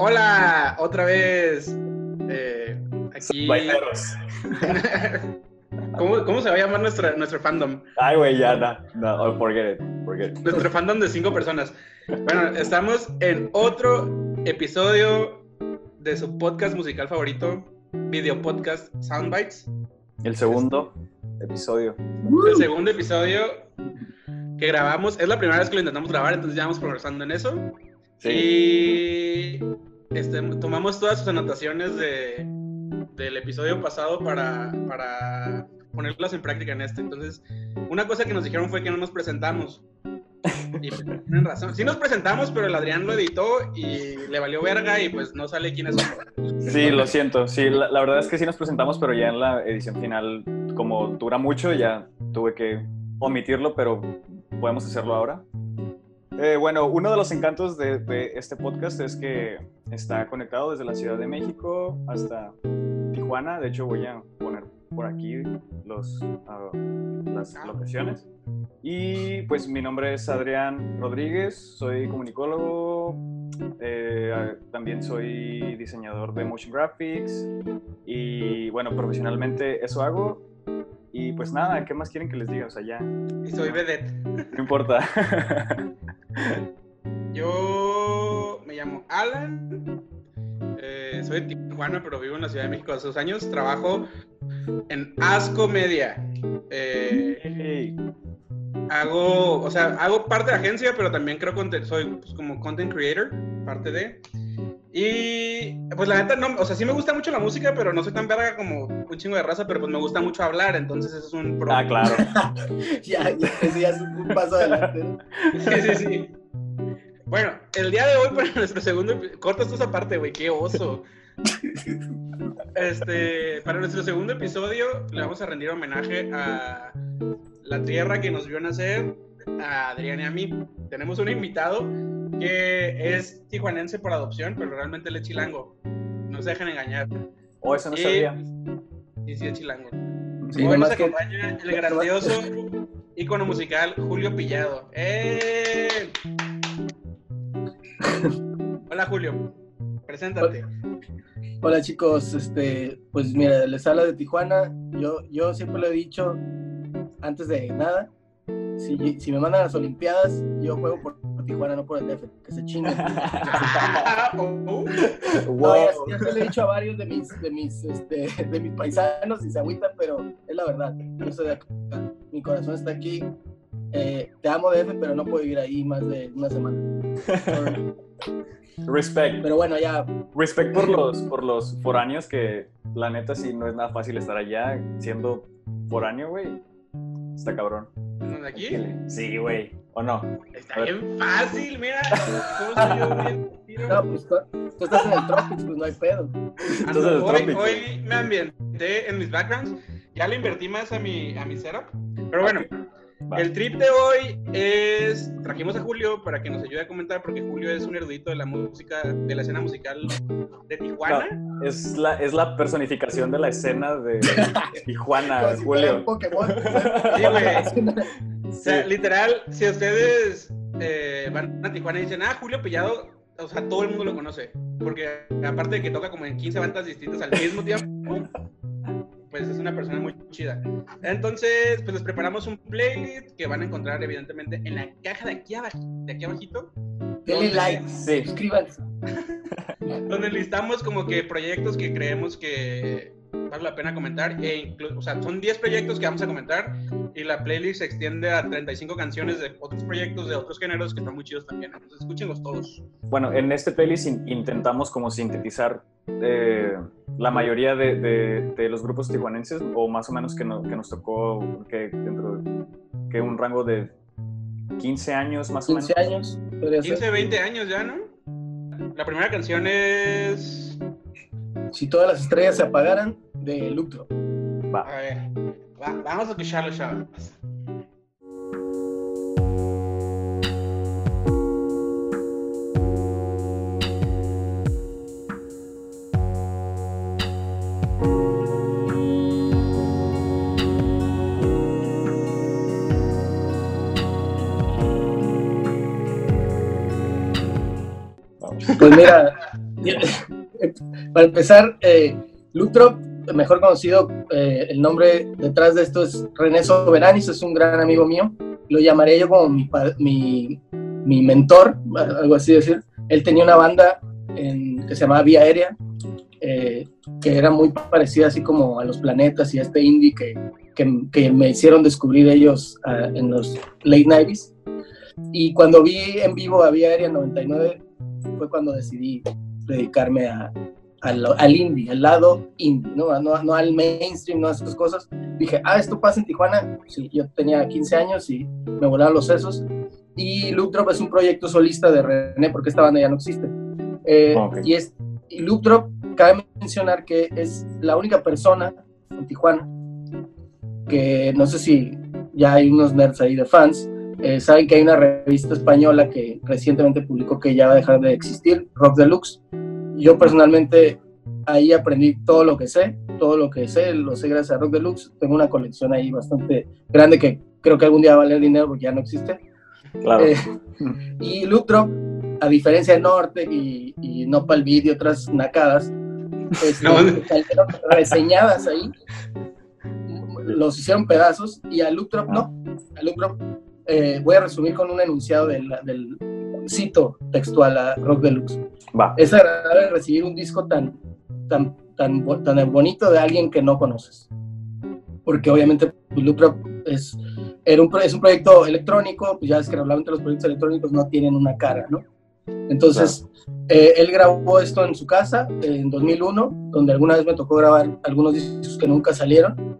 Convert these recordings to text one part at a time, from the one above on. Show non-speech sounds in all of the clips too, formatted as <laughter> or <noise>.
hola, otra vez. Eh, aquí. Baileros. <laughs> ¿Cómo, ¿Cómo se va a llamar nuestra, nuestro fandom? Ay, güey, ya, no, no, oh, forget it, forget it. Nuestro fandom de cinco personas. Bueno, estamos en otro episodio de su podcast musical favorito, video podcast Soundbites. El segundo episodio. El segundo episodio que grabamos, es la primera vez que lo intentamos grabar, entonces ya vamos progresando en eso. Sí. Y este, tomamos todas sus anotaciones de, del episodio pasado para, para ponerlas en práctica en este. Entonces, una cosa que nos dijeron fue que no nos presentamos. Y pues, tienen razón. Sí nos presentamos, pero el Adrián lo editó y le valió verga y pues no sale quiénes son. Sí, lo siento. Sí, la, la verdad es que sí nos presentamos, pero ya en la edición final, como dura mucho, ya tuve que omitirlo, pero podemos hacerlo ahora. Eh, bueno, uno de los encantos de, de este podcast es que está conectado desde la Ciudad de México hasta Tijuana. De hecho, voy a poner por aquí los, ah, las locaciones. Y pues mi nombre es Adrián Rodríguez, soy comunicólogo, eh, también soy diseñador de motion graphics y bueno, profesionalmente eso hago. Y pues nada, ¿qué más quieren que les diga? O sea, ya, Y soy vedette. <laughs> no importa. <laughs> Yo me llamo Alan. eh, soy de Tijuana, pero vivo en la Ciudad de México hace dos años. Trabajo en Asco Media. Eh, Hey. hago, o sea, hago parte de agencia, pero también creo que soy pues, como content creator, parte de. Y pues la neta, no, o sea, sí me gusta mucho la música, pero no soy tan verga como un chingo de raza, pero pues me gusta mucho hablar, entonces eso es un pro. Ah, claro. <laughs> ya, ya, ya es un paso adelante. Sí, sí, sí. Bueno, el día de hoy para nuestro segundo corta esto esa parte, güey, qué oso. Este, para nuestro segundo episodio le vamos a rendir homenaje a la tierra que nos vio nacer, a Adrián y a mí. Tenemos un invitado que es tijuanense por adopción, pero realmente él es chilango. No se dejen engañar. Oh, eso no Y- sabía. Y sí es chilango. Sí, Hoy nos que- acompaña el grandioso ícono musical Julio Pillado. ¡Eh! Hola Julio, preséntate. Hola chicos, este, pues mira, les habla de Tijuana. Yo, yo siempre lo he dicho antes de nada. Si, si me mandan a las Olimpiadas, yo juego por, por Tijuana, no por el DF. Que se chinguen. Oh, <laughs> No, Wow. ya, ya se lo he dicho a varios de mis, de mis, este, de mis paisanos y se agüitan, pero es la verdad. Yo soy de acá. Mi corazón está aquí. Eh, te amo DF, pero no puedo vivir ahí más de una semana. <laughs> Respect. Pero bueno, ya Respect por los, por los foráneos, que la neta sí no es nada fácil estar allá siendo foráneo, güey. Está cabrón. ¿De aquí? Sí, güey. ¿O no? Está bien fácil, mira. ¿Cómo soy yo? No, pues tú, tú estás en el Tropics, pues no hay pedo. Hoy, hoy me ambienté en mis backgrounds. Ya le invertí más a mi, a mi setup. Pero bueno, El trip de hoy es. Trajimos a Julio para que nos ayude a comentar, porque Julio es un erudito de la música, de la escena musical de Tijuana. Es la, es la personificación de la escena de <laughs> Tijuana, si Julio. Pokémon. Sí, güey. <laughs> O sea, literal, si ustedes eh, van a Tijuana y dicen, ah, Julio Pillado, o sea, todo el mundo lo conoce. Porque aparte de que toca como en 15 bandas distintas al mismo tiempo, pues es una persona muy chida. Entonces, pues les preparamos un playlist que van a encontrar evidentemente en la caja de aquí, abajo, de aquí abajito, Denle like, Sí. suscríbanse. <laughs> donde listamos como que proyectos que creemos que vale la pena comentar. E inclu- o sea, son 10 proyectos que vamos a comentar y la playlist se extiende a 35 canciones de otros proyectos de otros géneros que están muy chidos también. Entonces, escúchenlos todos. Bueno, en este playlist in- intentamos como sintetizar eh, la mayoría de, de- de los grupos tijuanenses, o más o menos que, no- que nos tocó que dentro de que un rango de 15 años más o menos. 15 años. podría ser. 15, 20 años ya, ¿no? La primera canción es... Si todas las estrellas se apagaran, de Lucro. Va. A ver, va- vamos a escucharlo, chavos. Pues mira, <laughs> Para empezar, eh, Lutrop, mejor conocido, eh, el nombre detrás de esto es René Soberanis, es un gran amigo mío. Lo llamaré yo como mi, mi, mentor, algo así decir. Él tenía una banda que se llamaba Vía Aérea, eh, que era muy parecida así como a los planetas y a este indie que, que, que me hicieron descubrir ellos uh, en los late 90s. Y cuando vi en vivo a Vía Aérea 99, fue cuando decidí dedicarme a, al, al, indie, al lado indie, ¿no? No, no al mainstream, no a esas cosas. Dije, ah, esto pasa en Tijuana. Sí, yo tenía 15 años y me volaron los sesos. Y Loop Drop es un proyecto solista de René, porque esta banda ya no existe. Eh, okay. Y, es, y Loop Drop, cabe mencionar que es la única persona en Tijuana que no sé si ya hay unos nerds ahí de fans, eh, saben que hay una revista española que recientemente publicó que ya va a dejar de existir, Rock Deluxe. Yo personalmente ahí aprendí todo lo que sé, todo lo que sé, lo sé gracias a Rock Deluxe. Tengo una colección ahí bastante grande que creo que algún día va a valer dinero porque ya no existe. Claro. Eh, y Loop Drop, a diferencia de Norte y, y Nopal Beat y otras nacadas, este, <laughs> no. reseñadas ahí, los hicieron pedazos y a Loop Drop no. A Loop Drop eh, voy a resumir con un enunciado del, del cito textual a Rock Deluxe. Va. Es agradable recibir un disco tan, tan, tan, tan bonito de alguien que no conoces. Porque obviamente pues, Drop es, era un, es un proyecto electrónico, pues ya es que normalmente los proyectos electrónicos no tienen una cara, ¿no? Entonces, eh, él grabó esto en su casa en 2001, donde alguna vez me tocó grabar algunos discos que nunca salieron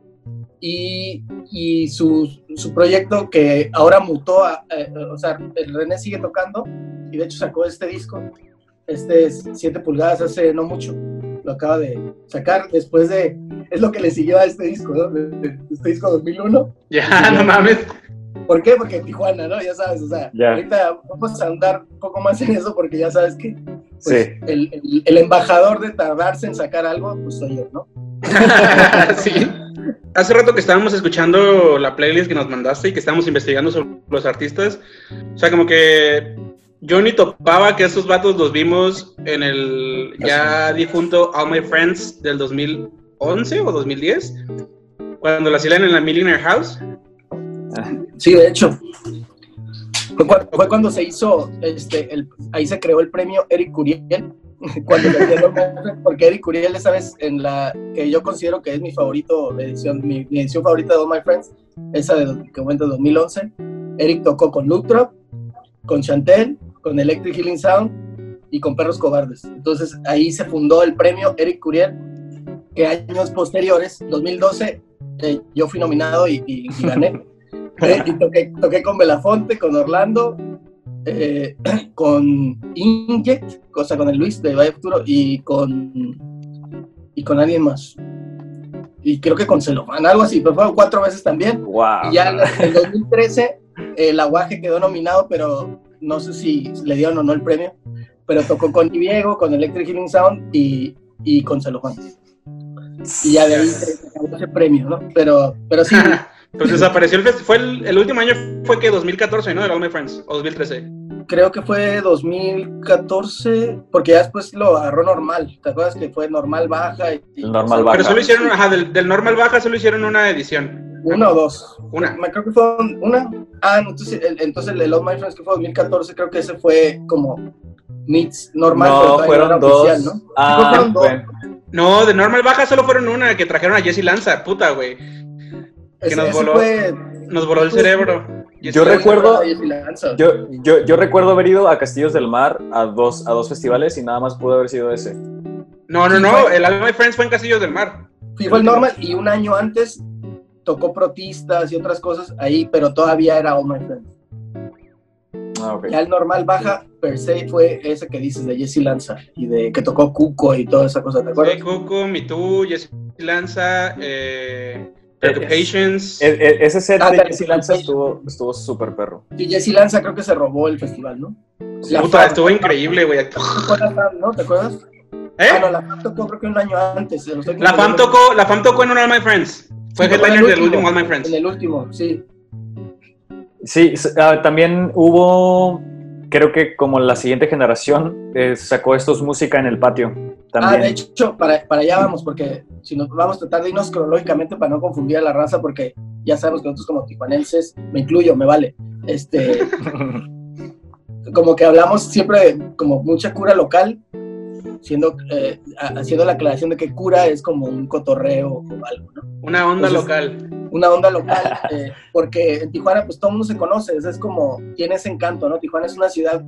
y, y su, su, proyecto que ahora mutó, a, eh, o sea, el René sigue tocando y de hecho sacó este disco, este es 7 pulgadas hace no mucho, lo acaba de sacar después de, es lo que le siguió a este disco, ¿no? Este disco 2001. Ya, no mames. ¿Por qué? Porque Tijuana, ¿no? Ya sabes, o sea, ahorita vamos a andar un poco más en eso porque ya sabes que pues, Sí. el, el- el embajador de tardarse en sacar algo, pues soy yo, ¿no? <laughs> sí. Hace rato que estábamos escuchando la playlist que nos mandaste y que estábamos investigando sobre los artistas. O sea, como que yo ni topaba que esos vatos los vimos en el ya difunto All My Friends del 2011 o 2010, cuando la hacían en la Millionaire House. Sí, de hecho. Fue, cu- fue cuando se hizo, este, el, ahí se creó el premio Eric Curiel, <laughs> cuando le dieron- porque Eric Curiel, esa vez, en la que yo considero que es mi favorito, edición, mi, mi edición favorita de All My Friends, esa de, que cuenta 2011, Eric tocó con Loop Drop, con Chantel, con Electric Healing Sound y con Perros Cobardes. Entonces ahí se fundó el premio Eric Curiel, que años posteriores, 2012, eh, yo fui nominado y, y- y gané. Eh, y toqué, toqué con Belafonte, con Orlando, eh, <clears throat> con Inject, o sea, con el Luis de Valle Futuro y con, y con alguien más. Y creo que con Celofán, algo así, pero fueron cuatro veces también. Wow. Y ya en el 2013 el Aguaje quedó nominado, pero no sé si le dieron o no el premio. Pero tocó con Diego, con Electric Healing Sound y, y con Celofán. Y ya de ahí se acabó ese premio, ¿no? Pero, pero sí, <laughs> Pues desapareció el festival. Fue el, el último año fue que 2014, ¿no? De All My Friends, o 2013. creo que fue 2014, porque ya después lo agarró normal. ¿Te acuerdas que fue normal baja? Y, normal baja. Pero solo hicieron, ajá, del, del normal baja solo hicieron una edición. Una o dos. Una. Me creo que fue una. Ah, entonces el, entonces el de Love My Friends que fue 2014, creo que ese fue como meets normal. pero No, fueron dos. oficial, ¿no? Ah, fueron dos. bueno. No, de normal baja solo fueron una, que trajeron a Jesse Lanza, puta, güey. Ese, nos voló. fue. Nos voló el cerebro. Yo Lanza. recuerdo- Jesse Lanza. Yo, yo, yo recuerdo haber ido a Castillos del Mar a dos, a dos festivales y nada más pudo haber sido ese. No, no, Sí, no, el All My Friends fue en Castillos del Mar. Sí, fue el normal y un año antes tocó protistas y otras cosas ahí, pero todavía era All My Friends. Ah, ok. Ya el normal baja per se fue ese que dices de Jesse Lanza y de que tocó Cuco y toda esa cosa, ¿te acuerdas? Fue Cuco, Me Too, Jesse Lanza, eh, Preoccupations. E- e- ese set Ah, de Jesse Lanza estuvo estuvo súper perro. Y Jesse Lanza creo que se robó el festival, ¿no? Puta, estuvo increíble, güey. Tocó la FAM, ¿no? ¿Te acuerdas? ¿Eh? Ah, no, la FAM tocó creo que un año antes. La FAM tocó, la FAM tocó en un All My Friends. Fue Sí, headliner el del último All My Friends. En el último, sí. Sí, ah, también hubo creo que como la siguiente generación eh, sacó estos música en el patio. También. Ah, de hecho, para, para allá vamos, porque si nos vamos a tratar de irnos cronológicamente para no confundir a la raza, porque ya sabemos que nosotros como tijuanenses, me incluyo, me vale, este, <laughs> como que hablamos siempre como mucha cura local, siendo, eh, haciendo la aclaración de que cura es como un cotorreo o algo, ¿no? Una onda local. Una onda local, eh, porque en Tijuana pues todo el mundo se conoce, es como, tiene ese encanto, ¿no? Tijuana es una ciudad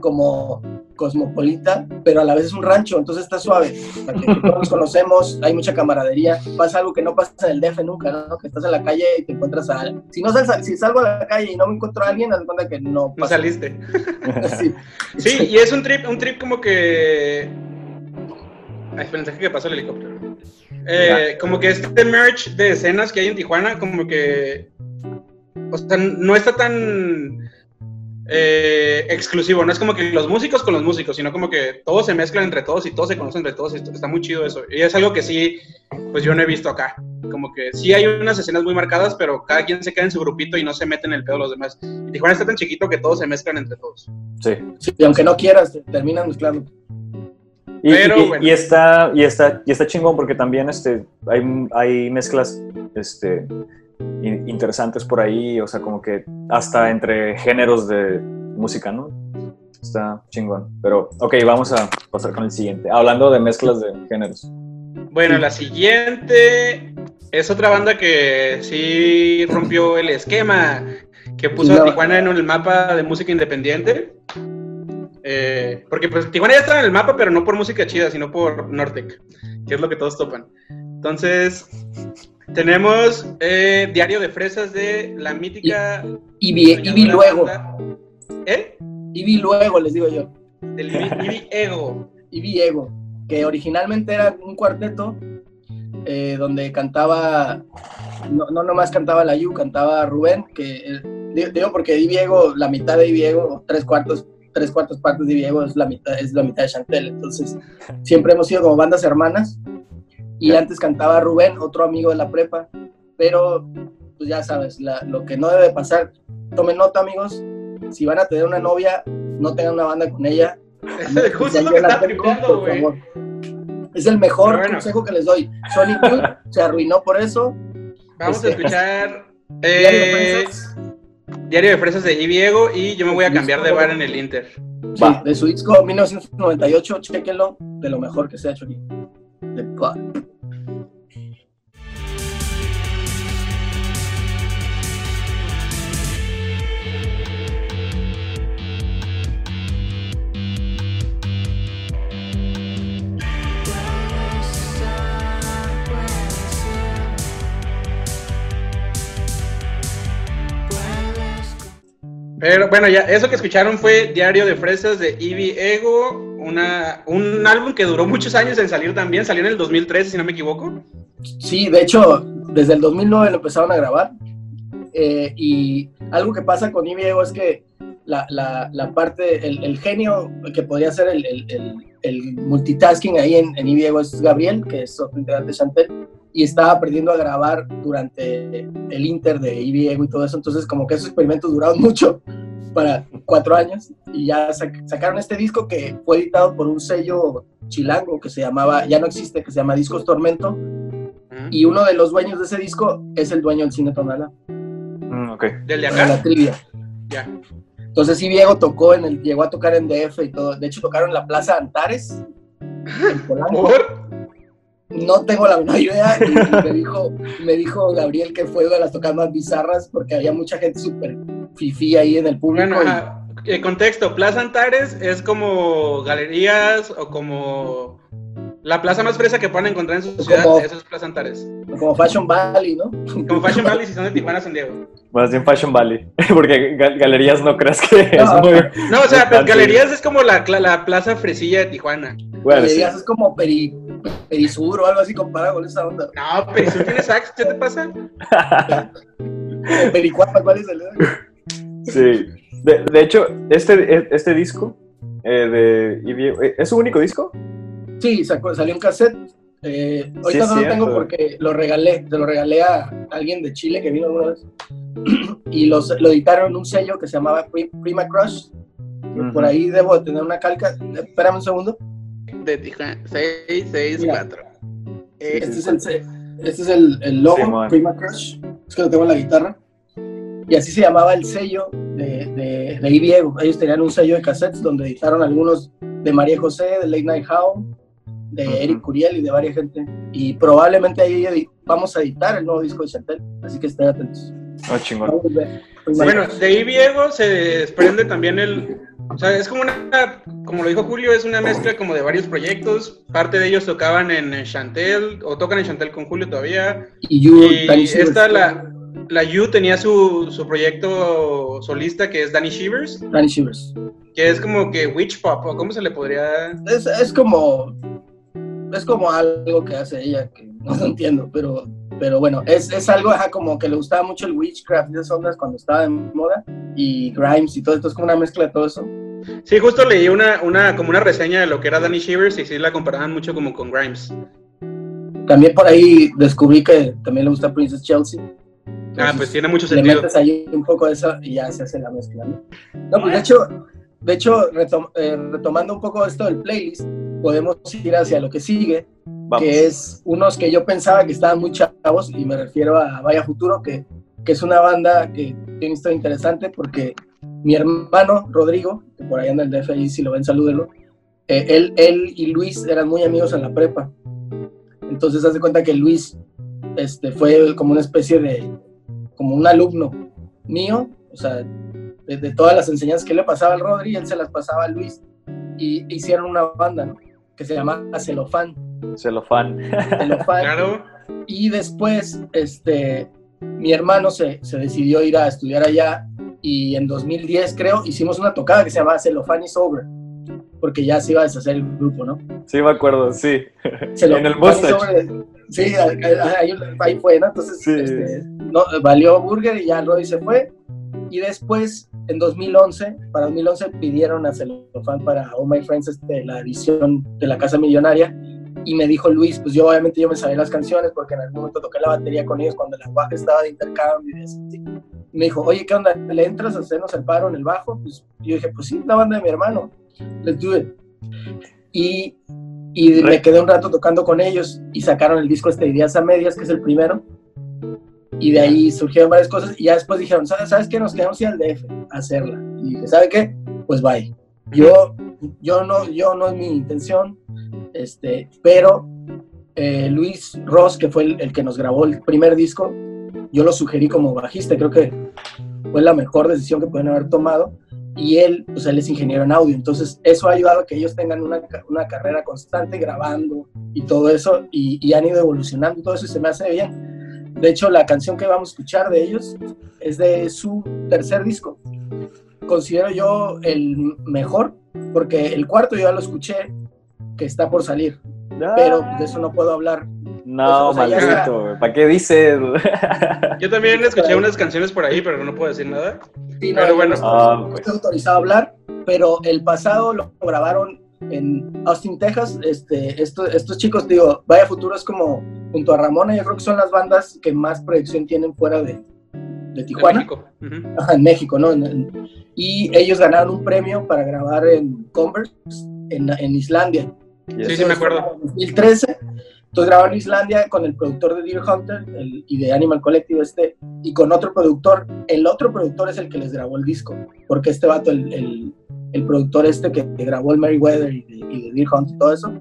como cosmopolita, pero a la vez es un rancho, entonces está suave. <laughs> Todos nos conocemos, hay mucha camaradería. Pasa algo que no pasa en el DF nunca, ¿no? Que estás en la calle y te encuentras a alguien. Si, no si salgo a la calle y no me encuentro a alguien, haz cuenta que no No saliste. <laughs> sí. y es un trip, un trip como que. Ay, esperen, que pasó el helicóptero. Eh, como que este merch de escenas que hay en Tijuana, como que. O sea, no está tan eh, exclusivo. No es como que los músicos con los músicos, sino como que todos se mezclan entre todos y todos se conocen entre todos. Y está muy chido eso. Y es algo que sí, pues yo no he visto acá. Como que sí hay unas escenas muy marcadas, pero cada quien se queda en su grupito y no se mete en el pedo de los demás. Y Tijuana está tan chiquito que todos se mezclan entre todos. Sí. y aunque no quieras, terminan mezclando. Y, y, está, y, está, y está chingón porque también este, hay, hay mezclas este, interesantes por ahí, o sea, como que hasta entre géneros de música, ¿no? Está chingón. Pero, ok, vamos a pasar con el siguiente. Hablando de mezclas de géneros. Bueno, la siguiente es otra banda que sí rompió el esquema, que puso a Tijuana en el mapa de música independiente. Eh, porque pues Tijuana ya estaba en el mapa, pero no por música chida, sino por Nortec, que es lo que todos topan. Entonces, tenemos eh, Diario de Fresas de la mítica. Y, vi, luego. ¿Eh? Y vi luego, les digo yo. Del Ibi Ego. <laughs> Ibi Ego, que originalmente era un cuarteto eh, donde cantaba. No, no nomás cantaba la Yu, cantaba Rubén, que. Eh, digo porque Ibi Ego, la mitad de Ibi Ego, tres cuartos tres cuartos partes de Ibi Ego es la mitad, es la mitad de Chantel. Entonces, siempre hemos sido como bandas hermanas y antes cantaba Rubén, otro amigo de la prepa, pero pues ya sabes, lo que no debe pasar, tomen nota amigos, si van a tener una novia, no tengan una banda con ella. <laughs> Justo lo que está güey. Es el mejor consejo que les doy. Sonic Youth se arruinó por eso. Vamos a este, escuchar <laughs> eh, Diario de Fresas de Diego y yo me voy a cambiar de bar en el Inter. Sí, de su disco 1998, chequenlo, de lo mejor que se ha hecho aquí. Pero bueno, ya eso que escucharon fue Diario de Fresas de Ivy Ego, una, un álbum que duró muchos años en salir también, salió en el 2013 si no me equivoco. Sí, de hecho, desde el 2009 lo empezaron a grabar. Eh, y algo que pasa con Ivy Ego es que la, la, parte, el, genio que podría ser el, el, multitasking ahí en, en Ivy Ego es Gabriel, que es otro integrante de Chantel y estaba aprendiendo a grabar durante el Inter de IBIEGO y todo eso. Entonces, como que esos experimentos duraron <laughs> mucho, para cuatro años, y ya sacaron este disco que fue editado por un sello chilango que se llamaba, ya no existe, que se llama Discos Tormento, y uno de los dueños de ese disco es el dueño del cine Tonala. Mm, ok. ¿Del de acá? la trivia. Ya. Entonces sí, Diego tocó en el, llegó a tocar en DF y todo. De hecho, tocaron en la Plaza Antares, <laughs> en Polanco. No tengo la menor idea. Y me, dijo, me dijo Gabriel que fue una de las tocadas más bizarras porque había mucha gente súper fifí ahí en el público. Bueno, y... contexto, Plaza Antares es como galerías o como la plaza más fresa que puedan encontrar en su ciudad, eso es Plaza Antares. Como Fashion Valley, ¿no? Como Fashion Valley si son de Tijuana, San Diego. Más bien Fashion Valley, <laughs> porque galerías no crees que es muy... No, o sea, galerías es como la, la, plaza fresilla de Tijuana. galerías es como peri, Perisur o algo así comparado con esa onda. No, Perisur tiene sax, ¿qué te pasa? Pericuapa, ¿cuál es el? Sí. De, de hecho, este, este disco eh, de ¿es su único disco? Sí, salió un cassette. Eh, ahorita no lo tengo porque lo regalé, se lo regalé a alguien de Chile que vino alguna vez. <clears throat> y los, lo editaron en un sello que se llamaba Prima Crush. por ahí debo tener una calca. Espérame un segundo. De Tijuana, 664. Este es el, este es el, el logo, Prima Crush. Es que lo tengo en la guitarra. Y así se llamaba el sello de, de, de Diego. Ellos tenían un sello de cassettes donde editaron algunos de María José, de Late Night How, de Eric Curiel y de varias gente. Y probablemente ahí vamos a editar el nuevo disco de Chantel, así que estén atentos. Oh, chingón. Bueno, de ahí Diego se desprende también el. O sea, es como una. Como lo dijo Julio, es una mezcla como de varios proyectos. Parte de ellos tocaban en Chantel, o tocan en Chantel con Julio todavía. Y, you, y esta, la, la You tenía su, su proyecto solista que es Danny Shivers. Danny Shivers. Que es como que Witch Pop, o cómo se le podría. Es, es como es como algo que hace ella que no entiendo, pero, pero bueno, es, es algo como que le gustaba mucho el witchcraft de esas ondas cuando estaba de moda y Grimes y todo esto, es como una mezcla de todo eso. Sí, justo leí una, una, como una reseña de lo que era Danny Shivers y sí la comparaban mucho como con Grimes. También por ahí descubrí que también le gusta Princess Chelsea. ah, pues tiene mucho sentido. Le metes ahí un poco de eso y ya se hace la mezcla, ¿no? No, pues de hecho, de hecho eh, retomando un poco esto del playlist, podemos ir hacia lo que sigue, que es unos que yo pensaba que estaban muy chavos, y me refiero a Vaya Futuro, que, que es una banda que tiene una historia interesante porque mi hermano Rodrigo, que por ahí anda el DFI, si lo ven, salúdenlo, eh, él, él y Luis eran muy amigos en la prepa. Entonces, hace cuenta que Luis este, fue como una especie de, como un alumno mío, o sea, de, de todas las enseñanzas que le pasaba al Rodri, él se las pasaba a Luis y hicieron una banda, ¿no? Que se llama Celofán. Celofán. Celofán. Claro. Y después, este, mi hermano se, se, decidió ir a estudiar allá y en 2010, creo, hicimos una tocada que se llamaba Celofán is Over, porque ya se iba a deshacer el grupo, ¿no? Sí, me acuerdo, sí. en el Mustache. Sí, ahí, ahí, fue, ¿no? Entonces, sí. este, no, valió Burger y ya Roddy se fue. Y después en 2011, para 2011 pidieron a Celofán para Oh My Friends este, la edición de la Casa Millonaria y me dijo Luis, pues yo obviamente yo me sabía las canciones porque en algún momento toqué la batería con ellos cuando el lenguaje estaba de intercambio y así. me dijo, oye, ¿qué onda? ¿Le entras a hacernos el paro en el bajo? Pues yo dije, pues sí, la banda de mi hermano, let's do it. Y, y me quedé un rato tocando con ellos y sacaron el disco este Ideas a Medias, que es el primero y de ahí surgieron varias cosas y ya después dijeron, ¿sabes, ¿sabes qué? Nos quedamos ir al DF a hacerla. Y dije, ¿sabe qué? Pues bye. Yo, yo, no, yo no es mi intención, este, pero eh, Luis Ross, que fue el, el, que nos grabó el primer disco, yo lo sugerí como bajista, creo que fue la mejor decisión que pueden haber tomado. Y él, pues él es ingeniero en audio, entonces eso ha ayudado a que ellos tengan una, una carrera constante grabando y todo eso, y, y han ido evolucionando y todo eso, y se me hace bien de hecho, la canción que vamos a escuchar de ellos es de su tercer disco. Considero yo el mejor, porque el cuarto yo ya lo escuché, que está por salir. Ah. Pero de eso no puedo hablar. No, o sea, maldito, ¿para qué dices? <laughs> Yo también escuché unas canciones por ahí, pero no puedo decir nada. Sí, no, pero bueno. No, pues. estoy autorizado a hablar, pero el pasado lo grabaron en Austin, Texas. Este, esto, estos chicos, digo, Vaya Futuro es como, junto a Ramona, yo creo que son las bandas que más proyección tienen fuera de, de Tijuana. En México. Uh -huh. Ajá, en México, ¿no? En, en, y ellos ganaron un premio para grabar en Converse, en, en Islandia. Yes. Sí, sí, me acuerdo. En 2013. Entonces grabaron en Islandia con el productor de Deer Hunter el, y de Animal Collective este, y con otro productor. El otro productor es el que les grabó el disco, porque este vato, el, el el productor este que, que grabó el Meriwether y de, y de Deer Hunt y todo eso,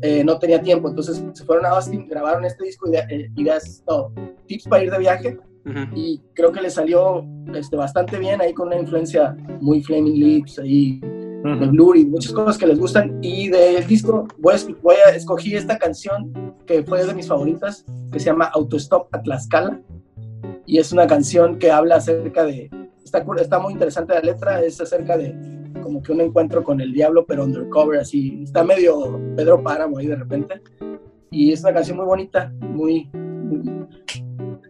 eh, no tenía tiempo. Entonces se fueron a Austin, grabaron este disco y, de, ideas, no, tips para ir de viaje. Uh -huh. Y creo que le salió este, bastante bien ahí con una influencia muy Flaming Lips, ahí uh -huh. de Blur y muchas cosas que les gustan. Y del disco voy a, voy a escogí esta canción que fue de mis favoritas, que se llama Autostop a Tlaxcala. Y es una canción que habla acerca de, está, está muy interesante la letra, es acerca de como que un encuentro con el diablo, pero undercover, así. Está medio Pedro Páramo ahí de repente. Y es una canción muy bonita, muy, muy,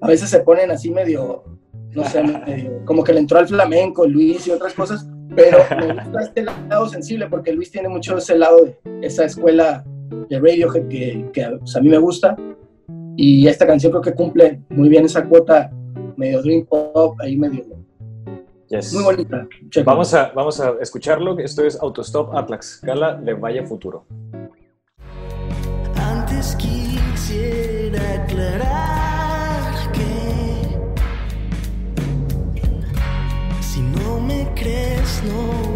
A veces se ponen así medio, no sé, medio, como que le entró al flamenco, Luis y otras cosas, pero me gusta este lado sensible porque Luis tiene mucho ese lado de esa escuela de Radiohead que, que pues, a mí me gusta. Y esta canción creo que cumple muy bien esa cuota medio dream pop, ahí medio Yes. Muy bonita. Vamos a, vamos a escucharlo. Esto es Autostop a Tlaxcala de Valle Futuro. Antes quisiera aclarar que si no me crees no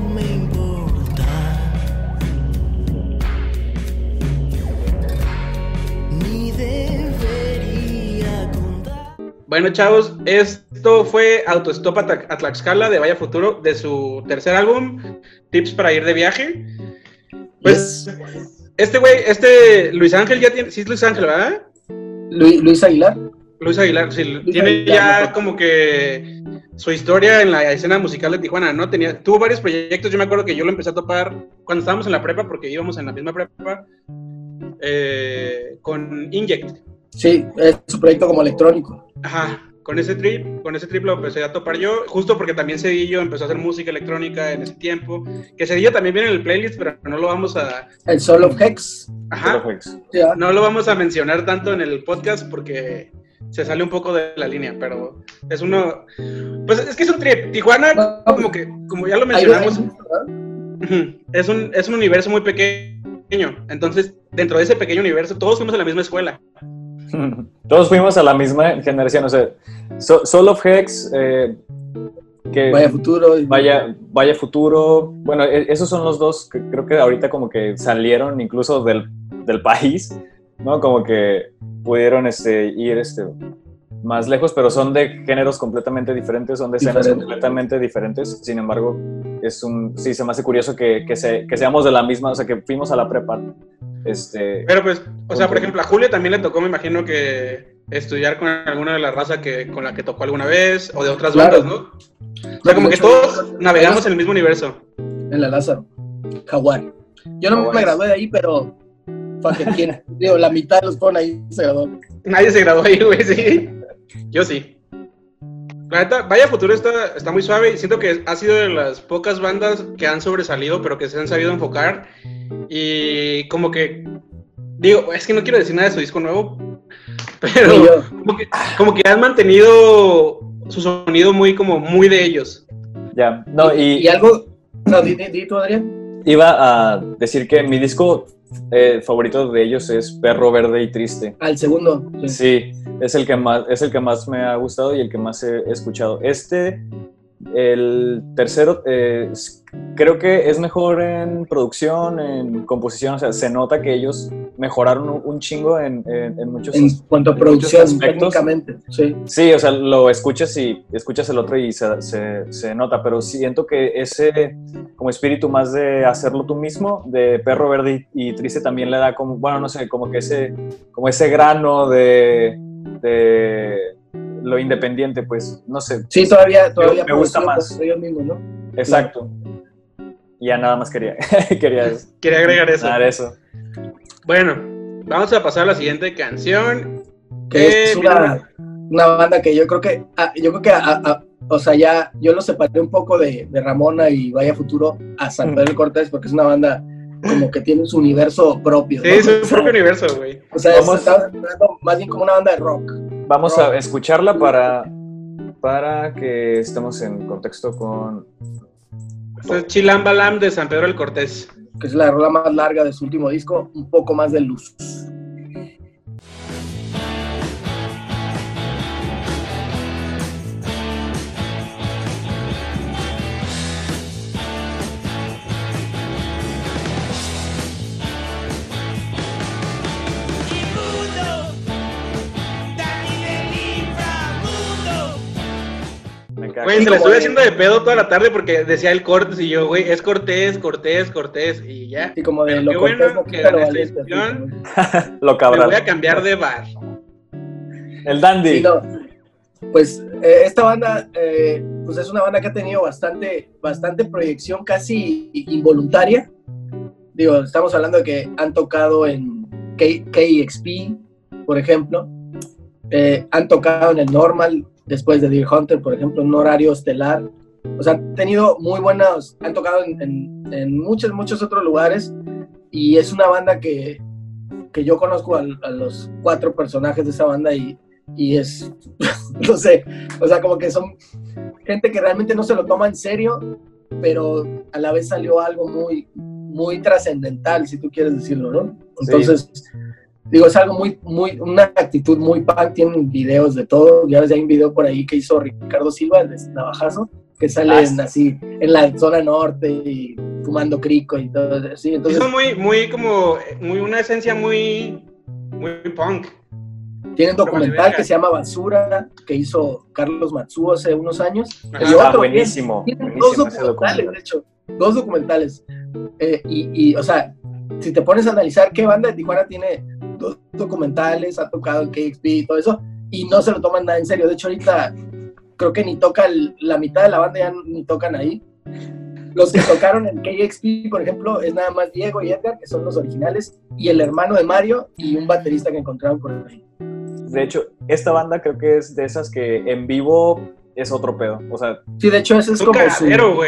Bueno, chavos, esto fue Autostop a, Tla- a Tlaxcala de Vaya Futuro, de su tercer álbum, Tips para ir de viaje. Pues, este güey, este Luis Ángel ya tiene, sí es Luis Ángel, ¿verdad? Luis, Luis Aguilar. Luis Aguilar, sí, tiene Aguilar, ya mejor. como que su historia en la escena musical de Tijuana, ¿no? Tenía, tuvo varios proyectos, yo me acuerdo que yo lo empecé a topar cuando estábamos en la prepa, porque íbamos en la misma prepa, eh, con Inject. Sí, es su proyecto como electrónico. Ajá, con ese trip, con ese trip lo empecé a topar yo, justo porque también Cedillo empezó a hacer música electrónica en ese tiempo, que Cedillo también viene en el playlist, pero no lo vamos a, El Soul of Hex. ajá. Sí, ¿ah? no lo vamos a mencionar tanto en el podcast porque se sale un poco de la línea, pero es uno, pues es que es un trip, Tijuana, No, como que, como ya lo mencionamos. Es un, es un universo muy pequeño. Entonces, dentro de ese pequeño universo, todos fuimos a la misma escuela. <laughs> Todos fuimos a la misma generación. O sea, So- Soul of Hex, eh, que Vaya futuro. y- vaya, vaya futuro. Bueno, e- esos son los dos que creo que ahorita como que salieron incluso del, del país, ¿no? Como que pudieron este, ir este, más lejos, pero son de géneros completamente diferentes, son de escenas completamente diferentes. Sin embargo, es un, sí, se me hace curioso que, que, se- que seamos de la misma, o sea, que fuimos a la prepa. Este, Pero pues, o sea, por ejemplo, a Julio también le tocó, me imagino que estudiar con alguna de la raza que, con la que tocó alguna vez, o de otras Claro. bandas, ¿no? O sea, como que todos navegamos en el mismo universo. En la Lázaro. Jaguar. Yo no me gradué de ahí, pero. Digo, la mitad de los fueron ahí se graduó. Nadie se graduó ahí, güey, sí. Yo sí. La neta, Vaya Futuro está, está muy suave y siento que ha sido de las pocas bandas que han sobresalido, pero que se han sabido enfocar. Y como que, digo, es que no quiero decir nada de su disco nuevo, <laughs> pero como que, como que han mantenido su sonido muy, como muy de ellos. ya, no, y, y algo. No, di, di- di tú, Adrián. Iba a decir que mi disco eh, favorito de ellos es Perro Verde y Triste. Al segundo. sí. Sí, es el que más, es el que más me ha gustado y el que más he escuchado. Este, el tercero, eh, creo que es mejor en producción, en composición, o sea, se nota que ellos mejoraron un, chingo en, en- en muchos En cuanto a producción, técnicamente. Sí. Sí, o sea, lo escuchas y escuchas el otro y se, se- se nota, pero siento que ese como espíritu más de hacerlo tú mismo, de perro verde y, y triste también le da como, bueno, no sé, como que ese, como ese grano de, de lo independiente, pues, no sé, Sí, todavía. todavía me gusta más. ellos mismos, ¿no? exacto. Y ya nada más quería, <laughs> quería Quería agregar eso. Bueno, vamos a pasar a la siguiente canción. Que Eh, es una, una banda que yo creo que, ah, yo creo que, ah, ah, o sea, ya yo lo separé un poco de, de Ramona y Vaya Futuro a San Pedro Cortés porque es una banda como que tiene su universo propio. Sí, ¿no? es O su sea, propio universo, güey. O sea, es- estamos hablando más bien como una banda de rock. Vamos a escucharla para, para que estemos en contexto con... Esto es Chilambalam de San Pedro del Cortés. que es la rola más larga de su último disco, un poco más de luz. Güey, se la estuve de- haciendo de pedo toda la tarde porque decía el Cortés y yo, güey, es Cortés, Cortés, Cortés y ya. Así como de Pero lo bueno cortés, no que gané valiente, esta <laughs> como- Lo Me cabrón. voy a cambiar de bar. El dandy. Sí, no. Pues eh, esta banda, eh, pues es una banda que ha tenido bastante, bastante proyección casi involuntaria. Digo, estamos hablando de que han tocado en K- KXP, por ejemplo. Eh, han tocado en el Normal, después de Deer Hunter, por ejemplo, en un horario estelar. O sea, han tenido muy buenas, han tocado en, en- en muchos, muchos otros lugares. Y es una banda que, que yo conozco a, a los cuatro personajes de esa banda y, y es, <laughs> no sé, o sea, como que son, gente que realmente no se lo toma en serio, pero a la vez salió algo muy, muy trascendental, si tú quieres decirlo, ¿no? Entonces, digo, es algo muy, muy, una actitud muy punk, tienen videos de todo, ya ves, hay un video por ahí que hizo Ricardo Silva, el de Navajazo, que salen así en la zona norte y fumando crico y todo así. Entonces, Hizo muy, muy como, muy una esencia muy, muy punk. Tienen documental que se llama Basura, que hizo Carlos Matsuo hace unos años. Ajá. Y otro, buenísimo. Tienen dos buenísimo ese documentales, documental. de hecho. Dos documentales. Eh, y, y, o sea, si te pones a analizar qué banda de Tijuana tiene dos documentales, ha tocado en KXP y todo eso, y no se lo toman nada en serio. De hecho, ahorita creo que ni toca el- la mitad de la banda, ya ni tocan ahí. Los que tocaron en KXP, por ejemplo, es nada más Diego y Edgar, que son los originales, y el hermano de Mario y un baterista que encontraron por ahí. De hecho, esta banda creo que es de esas que en vivo es otro pedo. O sea, Sí, de hecho, ese es como su... cagadero.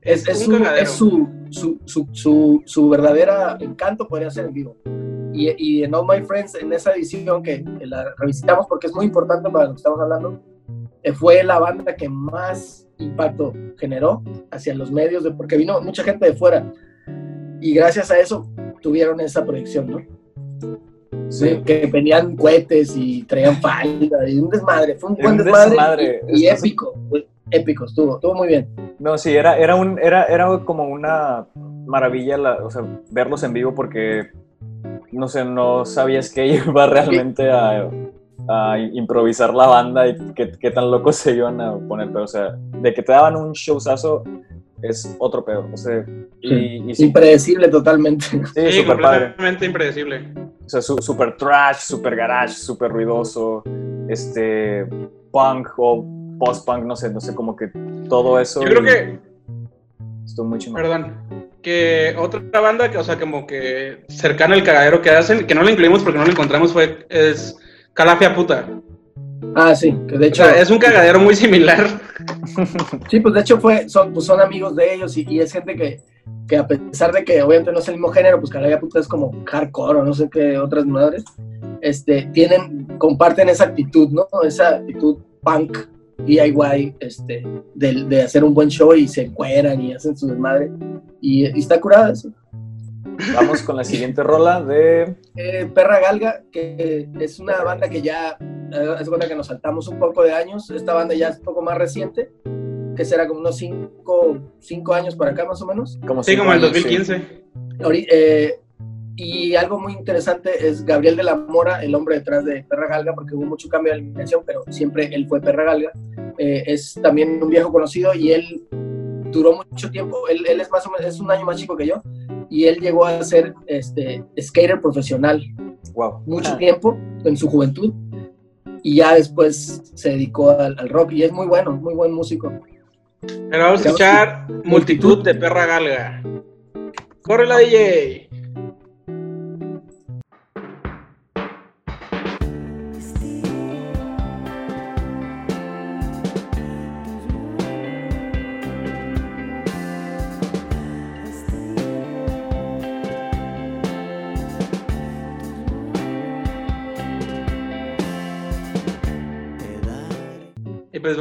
Es, es, un su, cagadero. es su, su, su, su, su verdadera encanto, podría ser en vivo. Y, y en All My Friends, en esa edición que, que la revisitamos porque es muy importante para lo que estamos hablando, eh, fue la banda que más impacto generó hacia los medios, de, porque vino mucha gente de fuera. Y gracias a eso tuvieron esa proyección, ¿no? sí. Que venían cohetes y traían falda y un desmadre. Fue un buen un desmadre, desmadre. y, y épico. épico, estuvo, estuvo muy bien. No, sí, era, era, un, era, era como una maravilla la- o sea, verlos en vivo porque, no sé, no sabías que <laughs> iba realmente a, a improvisar la banda y qué, qué tan locos se iban a poner, pero o sea, de que te daban un showzazo es otro pedo, o sea, y, y sí, Impredecible totalmente. sí, Sí, padre. completamente impredecible. O sea, su- súper trash, súper garage, súper ruidoso, este, punk o post-punk, no sé, no sé, como que todo eso. Yo creo y- que, Estuvo muy chingón. perdón, que otra banda, que, o sea, como que cercana al cagadero que hacen, que no la incluimos porque no la encontramos, fue, es Calafia Puta. Ah, sí, que de O hecho, sea, es un cagadero muy similar. <laughs> sí, pues de hecho fue, son, pues son amigos de ellos y, y es gente que, que a pesar de que obviamente no es el mismo género, pues Caraya Puta es como hardcore o no sé qué otras madres, este, tienen, comparten esa actitud, ¿no? Esa actitud punk, DIY, este, de, de hacer un buen show y se encueran y hacen su desmadre. Y, y está curada eso. Vamos con la siguiente rola de. Eh, Perra Galga, que es una banda que ya, eh, es cuenta que nos saltamos un poco de años, esta banda ya es un poco más reciente, que será como unos 5 años para acá más o menos. Como Sí, como el años, sí. 2015. Ori- eh, y algo muy interesante es Gabriel de la Mora, el hombre detrás de Perra Galga, porque hubo mucho cambio de alineación, pero siempre él fue Perra Galga. Eh, es también un viejo conocido y él duró mucho tiempo, él, él es más o menos, es un año más chico que yo, y él llegó a ser este, skater profesional Wow. mucho Ah, tiempo en su juventud y ya después se dedicó al, al rock y es muy bueno, muy buen músico. Pero vamos a escuchar Multitud de Perra Galga. ¡Corre la DJ!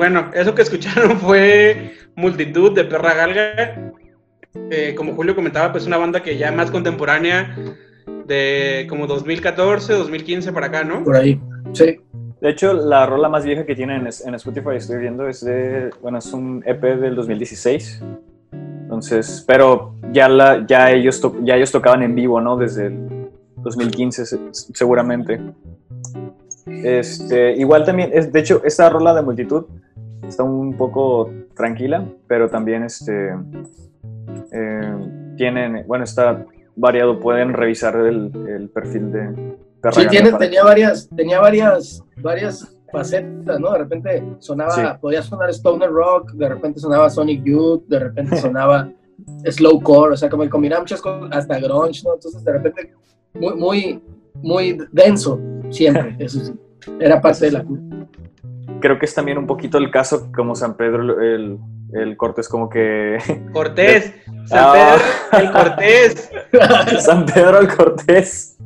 Bueno, eso que escucharon fue Multitud de Perra Galga. Eh, como Julio comentaba, pues una banda que ya más contemporánea de como 2014, 2015 para acá, ¿no? Por ahí, sí. De hecho, la rola más vieja que tienen en, en Spotify, estoy viendo, es de. Bueno, es un EP del 2016. Entonces, pero ya, la, ya, ellos, to- ya ellos tocaban en vivo, ¿no? Desde el 2015, se- seguramente. Este, igual también, es, de hecho, esta rola de multitud está un poco tranquila, pero también este, eh, tienen, bueno, está variado, pueden revisar el, el perfil de Perra Sí, tiene, tenía varias, tenía varias, varias facetas, ¿no? De repente sonaba, Sí. podía sonar Stoner Rock, de repente sonaba Sonic Youth, de repente sonaba <laughs> Slowcore, o sea, como que combinaba muchas cosas, hasta grunge, ¿no? Entonces, de repente, muy, muy, muy denso, siempre, eso sí. Era parte de la cultura. Creo que es también un poquito el caso como San Pedro el, el corte es como que <laughs> Cortés, San Ah. Pedro, el Cortés. <laughs> San Pedro el Cortés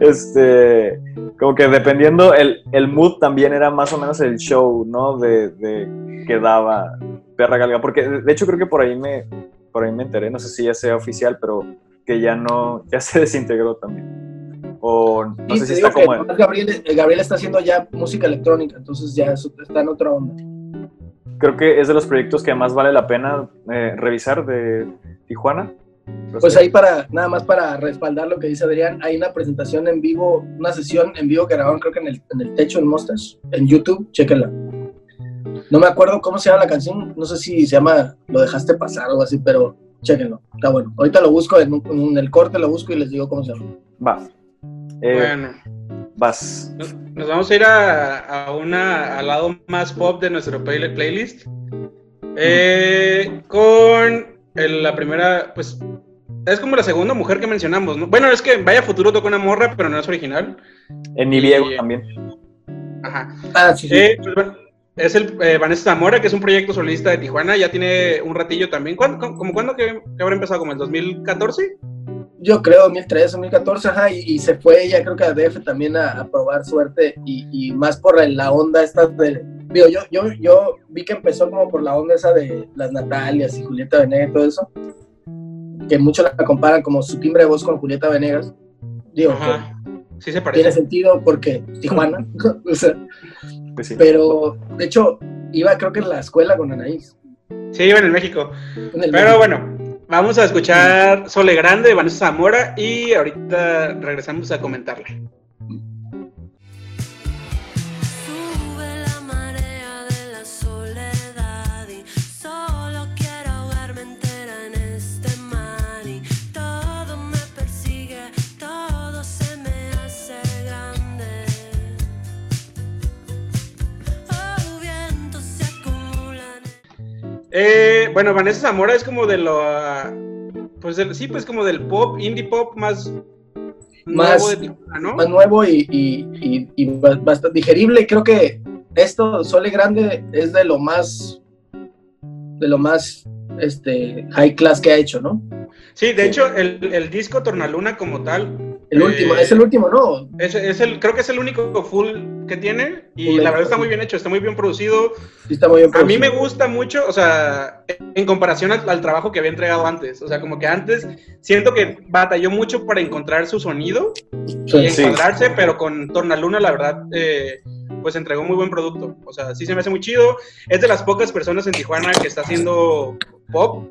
este, como que dependiendo, el, el mood también era más o menos el show, ¿no? De, de que daba Perra Galga, porque de hecho creo que por ahí me, por ahí me enteré, no sé si ya sea oficial, pero que ya no, ya se desintegró también. O no Y sé si está como... además Gabriel, eh, Gabriel está haciendo ya música electrónica, entonces ya está en otra onda. Creo que es de los proyectos que más vale la pena eh, revisar de Tijuana. Pues ahí para, nada más para respaldar lo que dice Adrián, hay una presentación en vivo, una sesión en vivo que grabaron creo que en el, en el techo en Mostas, en YouTube, chéquenla. No me acuerdo cómo se llama la canción, no sé si se llama Lo dejaste pasar o algo así, pero chéquenlo, está bueno. Ahorita lo busco, en, en el corte lo busco y les digo cómo se llama. Va. Eh, Bueno, Vas. nos, nos vamos a ir a, a una, al lado más pop de nuestro play- playlist. Eh, con el- la primera, pues, es como la segunda mujer que mencionamos, ¿no? Bueno, es que Vaya Futuro toca una morra, pero no es original. En Nibiego también. Ajá. Ah, sí, sí. Eh, pues, bueno, es el eh, Vanessa Zamora, que es un proyecto solista de Tijuana, ya tiene un ratillo también. ¿Cuándo, cómo, cuándo que, que habrá empezado? ¿Como el 2014? Yo creo 2013, 2014, ajá, y, y se fue ella creo que a DF también a, a probar suerte y, y más por la, onda esta de... Digo, yo, yo, yo vi que empezó como por la onda esa de las Natalias y Julieta Venegas y todo eso, que muchos la comparan como su timbre de voz con Julieta Venegas. Digo, Ajá. Sí se que parece. tiene sentido porque Tijuana, <laughs> <laughs> o sea, Pues sí. pero de hecho iba creo que en la escuela con Anaís. Sí, iban en México. en el- Pero bueno, vamos a escuchar Sole Grande de Vanessa Zamora y ahorita regresamos a comentarla. Eh, bueno, Vanessa Zamora es como de lo. Pues del- sí, pues como del pop, indie pop más. Más- nuevo de Tijuana, ¿no? más nuevo y, y- y- y ba- bastante digerible. Creo que esto, Sole Grande, es de lo más, de lo más este, high class que ha hecho, ¿no? Sí, de hecho, el, el disco Tornaluna como tal. El eh, último, es el último, ¿no? Es, es el, creo que es el único full que tiene y Full la verdad está muy bien hecho, está muy bien producido. Sí, está muy bien A mí me gusta mucho, o sea, en comparación al, al trabajo que había entregado antes. O sea, como que antes siento que batalló mucho para encontrar su sonido Sí. y Sí. encuadrarse, pero con Tornaluna, la verdad, eh, pues entregó muy buen producto. O sea, sí se me hace muy chido. Es de las pocas personas en Tijuana que está haciendo pop.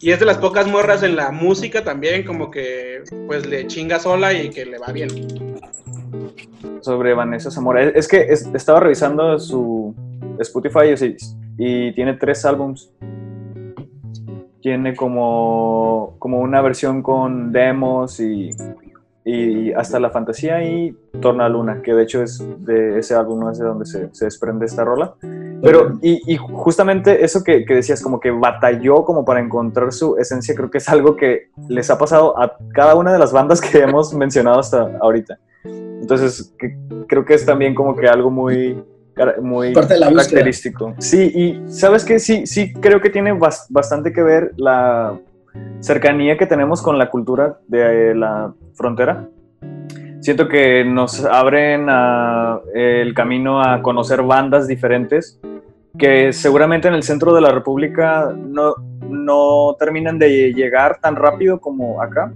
Y es de las pocas morras en la música también, como que pues le chinga sola y que le va bien. sobre Vanessa Zamora. Es, que es- estaba revisando su Spotify y, y tiene tres álbums. Tiene como, como una versión con demos y, y hasta la fantasía y Torna Luna, que de hecho es de ese álbum, no es de donde se, se desprende esta rola. Pero, y, y justamente eso que, que decías, como que batalló como para encontrar su esencia, creo que es algo que les ha pasado a cada una de las bandas que <laughs> hemos mencionado hasta ahorita. Entonces, que- creo que es también como que algo muy, muy la búsqueda. característico. Sí, y sabes que sí, sí, creo que tiene bas- bastante que ver la cercanía que tenemos con la cultura de eh, la frontera. Siento que nos abren a- el camino a conocer bandas diferentes que seguramente en el centro de la República no, no terminan de llegar tan rápido como acá.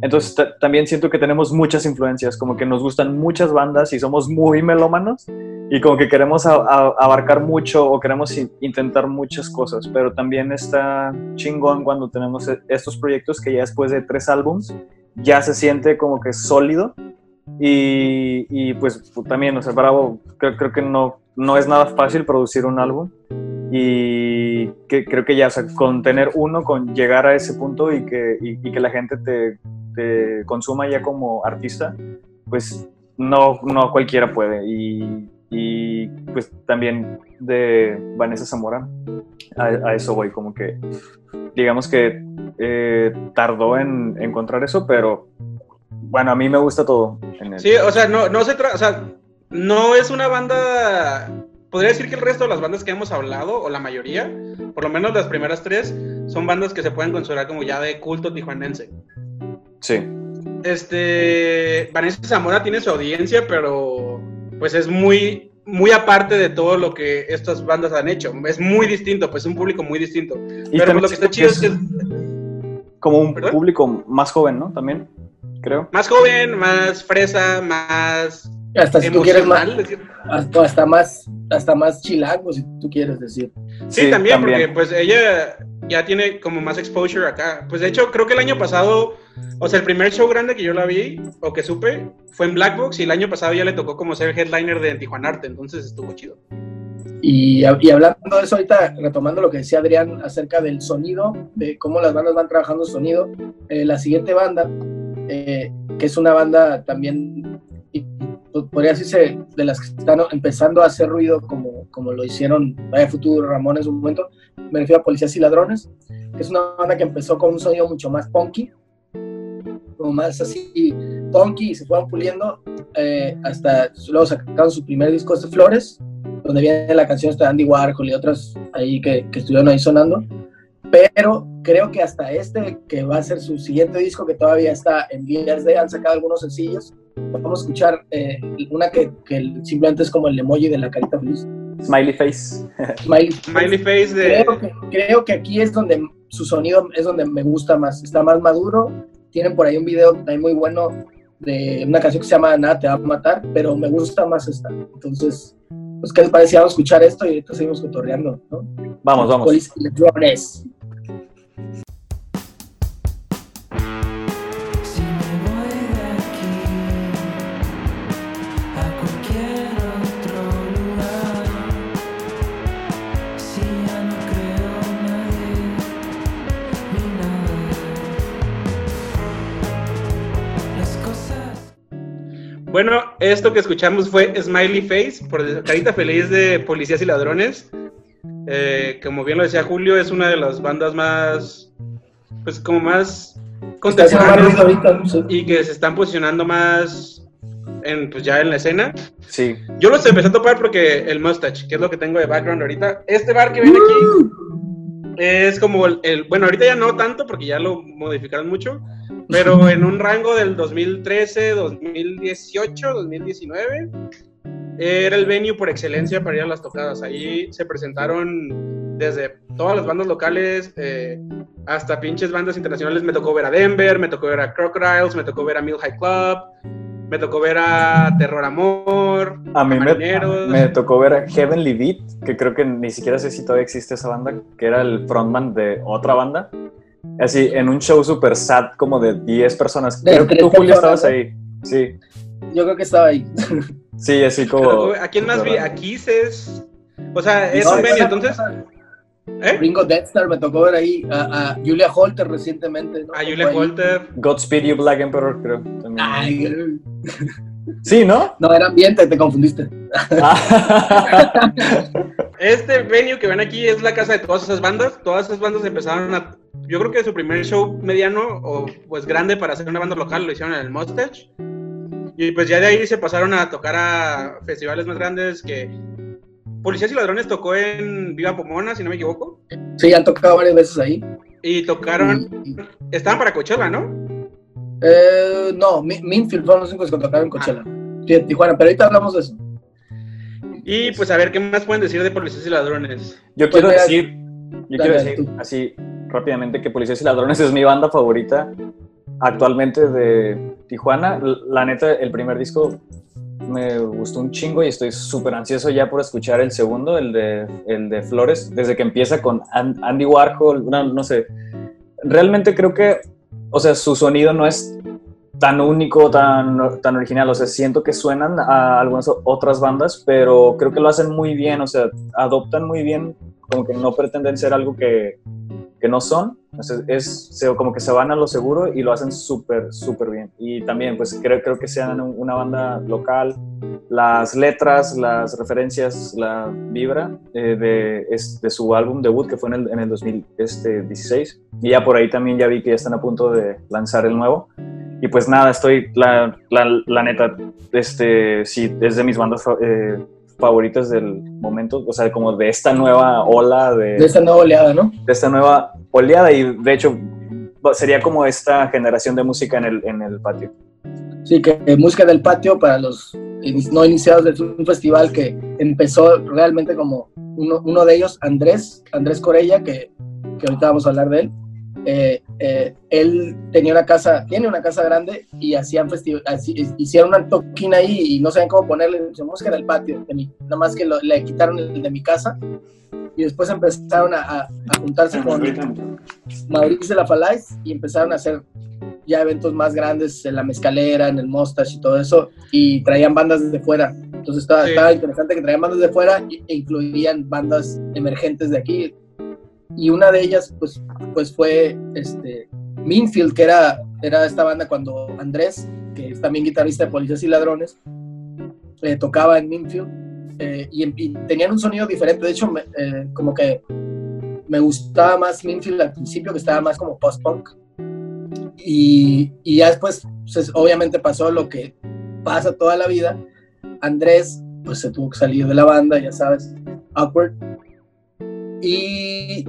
Entonces ta- también siento que tenemos muchas influencias, como que nos gustan muchas bandas y somos muy melómanos y como que queremos abarcar mucho o queremos in- intentar muchas cosas, pero también está chingón cuando tenemos e- estos proyectos que ya después de tres álbums ya se siente como que sólido y, y, pues también, o sea, Bravo, creo, creo que no, no es nada fácil producir un álbum y que, creo que ya, o sea, con tener uno, con llegar a ese punto y que, y, que la gente te, consuma ya como artista, pues no, no cualquiera puede. Y, y, pues también de Vanessa Zamora, a, eso voy, como que digamos que eh, tardó en encontrar eso, pero bueno, a mí me gusta todo. en. Sí, o sea, no, no se trata, no es una banda, podría decir que el resto de las bandas que hemos hablado, o la mayoría, por lo menos las primeras tres, son bandas que se pueden considerar como ya de culto tijuanense. Sí. este, Vanessa Zamora tiene su audiencia, pero pues es muy, muy aparte de todo lo que estas bandas han hecho. Es muy distinto, pues es un público muy distinto. Y Pero pues, lo que está chido es que es como un ¿Perdón? público más joven, ¿no? También, creo. más joven, más fresa, más Hasta si tú quieres más, hasta, hasta más, hasta más chilango, si tú quieres decir. Sí, Sí, también, también. porque pues ella ya tiene como más exposure acá. Pues de hecho, creo que el año pasado, o sea, el primer show grande que yo la vi, o que supe, fue en Black Box, y el año pasado ya le tocó como ser headliner de Tijuana Arte, entonces estuvo chido. Y, y hablando de eso ahorita, retomando lo que decía Adrián acerca del sonido, de cómo las bandas van trabajando el sonido, eh, la siguiente banda, eh, que es una banda también, podría decirse, de las que están empezando a hacer ruido como, como lo hicieron Vaya Futuro Ramón en su momento, me refiero a Policías y Ladrones, que es una banda que empezó con un sonido mucho más punky, como más así punky, y se fueron puliendo eh, hasta luego sacaron su primer disco de Flores, donde viene la canción de Andy Warhol y otras ahí que, que estuvieron ahí sonando. Pero creo que hasta este, que va a ser su siguiente disco, que todavía está en vías de, han sacado algunos sencillos. Vamos a escuchar eh, una que, que simplemente es como el emoji de la carita feliz. Smiley face. Smiley. <laughs> Smiley Face de... Creo que, creo que aquí es donde su sonido es donde me gusta más. Está más maduro. Tienen por ahí un video también muy bueno de una canción que se llama Nada te va a matar, pero me gusta más esta. Entonces, pues, ¿qué les parece? Vamos a escuchar esto y ahorita seguimos cotorreando, ¿no? Vamos, vamos. Polis Bueno, esto que escuchamos fue Smiley Face, por Carita Feliz de Policías y Ladrones. Eh, como bien lo decía Julio, es una de las bandas más, pues como más contemporáneas y que se están posicionando más en, pues ya en la escena. Sí. Yo los empecé a topar porque el Mustache, que es lo que tengo de background ahorita. Este bar que ven aquí es como el, el- bueno, ahorita ya no tanto porque ya lo modificaron mucho, pero <laughs> en un rango del 2013, 2018, 2019 era el venue por excelencia para ir a las tocadas. Ahí se presentaron desde todas las bandas locales eh, hasta pinches bandas internacionales. Me tocó ver a Denver, me tocó ver a Crocodiles, me tocó ver a Mill High Club, me tocó ver a Terror Amor, A mí me, me tocó ver a Heavenly Beat, que creo que ni siquiera sé si todavía existe esa banda, que era el frontman de otra banda. Así, en un show super sad, como de 10 personas. De Creo que tú, Julio, estabas ahí. Sí, Yo creo que estaba ahí. sí, así como. ¿A quién más vi? A Kisses. O sea, es No, un venue, entonces. ¿Eh? Ringo Deathstar me tocó ver ahí a, a Julia Holter recientemente. ¿no? A Julia Ahí. Holter. Godspeed You Black Emperor, creo. también. Ay, Sí, ¿no? <laughs> no, era ambiente, te confundiste. Ah. <laughs> <laughs> Este venue que ven aquí es la casa de todas esas bandas. Todas esas bandas empezaron a. Yo creo que su primer show mediano o pues grande para hacer una banda local lo hicieron en el Mustache. Y pues ya de ahí se pasaron a tocar a festivales más grandes que. Policías y Ladrones tocó en Viva Pomona, si no me equivoco. Sí, han tocado varias veces ahí. Y tocaron. Y- Estaban para Coachella, ¿no? Eh, no, Mi- Minfield fueron los únicos que tocaron en Coachella. Sí, en Tijuana, pero ahorita hablamos de eso. Y pues a ver qué más pueden decir de Policías y Ladrones. Yo Pues quiero mira, decir, yo dale, quiero decir tú. así rápidamente que Policías y Ladrones es mi banda favorita actualmente de Tijuana. La neta, el primer disco me gustó un chingo y estoy súper ansioso ya por escuchar el segundo, el de, el de Flores, desde que empieza con An- Andy Warhol, una- no sé. Realmente creo que, o sea, su sonido no es tan único, tan, tan original. O sea, siento que suenan a algunas otras bandas, pero creo que lo hacen muy bien. O sea, adoptan muy bien, como que no pretenden ser algo que, que no son. Sea, es como que se van a lo seguro y lo hacen súper, súper bien. Y también, pues creo, creo que sean un- una banda local. Las letras, las referencias, la vibra eh, de, es- de su álbum debut, que fue en el, en el 2016. Y ya por ahí también ya vi que ya están a punto de lanzar el nuevo. Y pues nada, estoy, la, la, la neta, este, sí, es de mis bandas eh, favoritas del momento, o sea, como de esta nueva ola De de, esta nueva oleada, ¿no? de esta nueva oleada y de hecho sería como esta generación de música en el, en el patio. Sí, que eh, música del patio para los no iniciados es un festival que empezó realmente como uno, uno de ellos, Andrés, Andrés Corella, que, que ahorita vamos a hablar de él. Eh, eh, él tenía una casa, tiene una casa grande y hacían festival, hicieron una toquina ahí y no sabían cómo ponerle dice, música del patio, de mi- nada más que lo- le quitaron el de mi casa y después empezaron a, a- a juntarse con Mauricio de la Falais y empezaron a hacer ya eventos más grandes en la mezcalera, en el Mustache y todo eso, y traían bandas desde fuera. Entonces estaba, Sí. estaba interesante que traían bandas de fuera y- e incluían bandas emergentes de aquí. Y una de ellas, pues, pues fue este, Minfield, que era, era esta banda cuando Andrés, que es también guitarrista de Policías y Ladrones, eh, tocaba en Minfield. eh, y, y tenían un sonido diferente. De hecho, eh, como que me gustaba más Minfield al principio, que estaba más como post-punk. Y, y ya después, pues, obviamente pasó lo que pasa toda la vida. Andrés, pues se tuvo que salir de la banda, ya sabes, Awkward. Y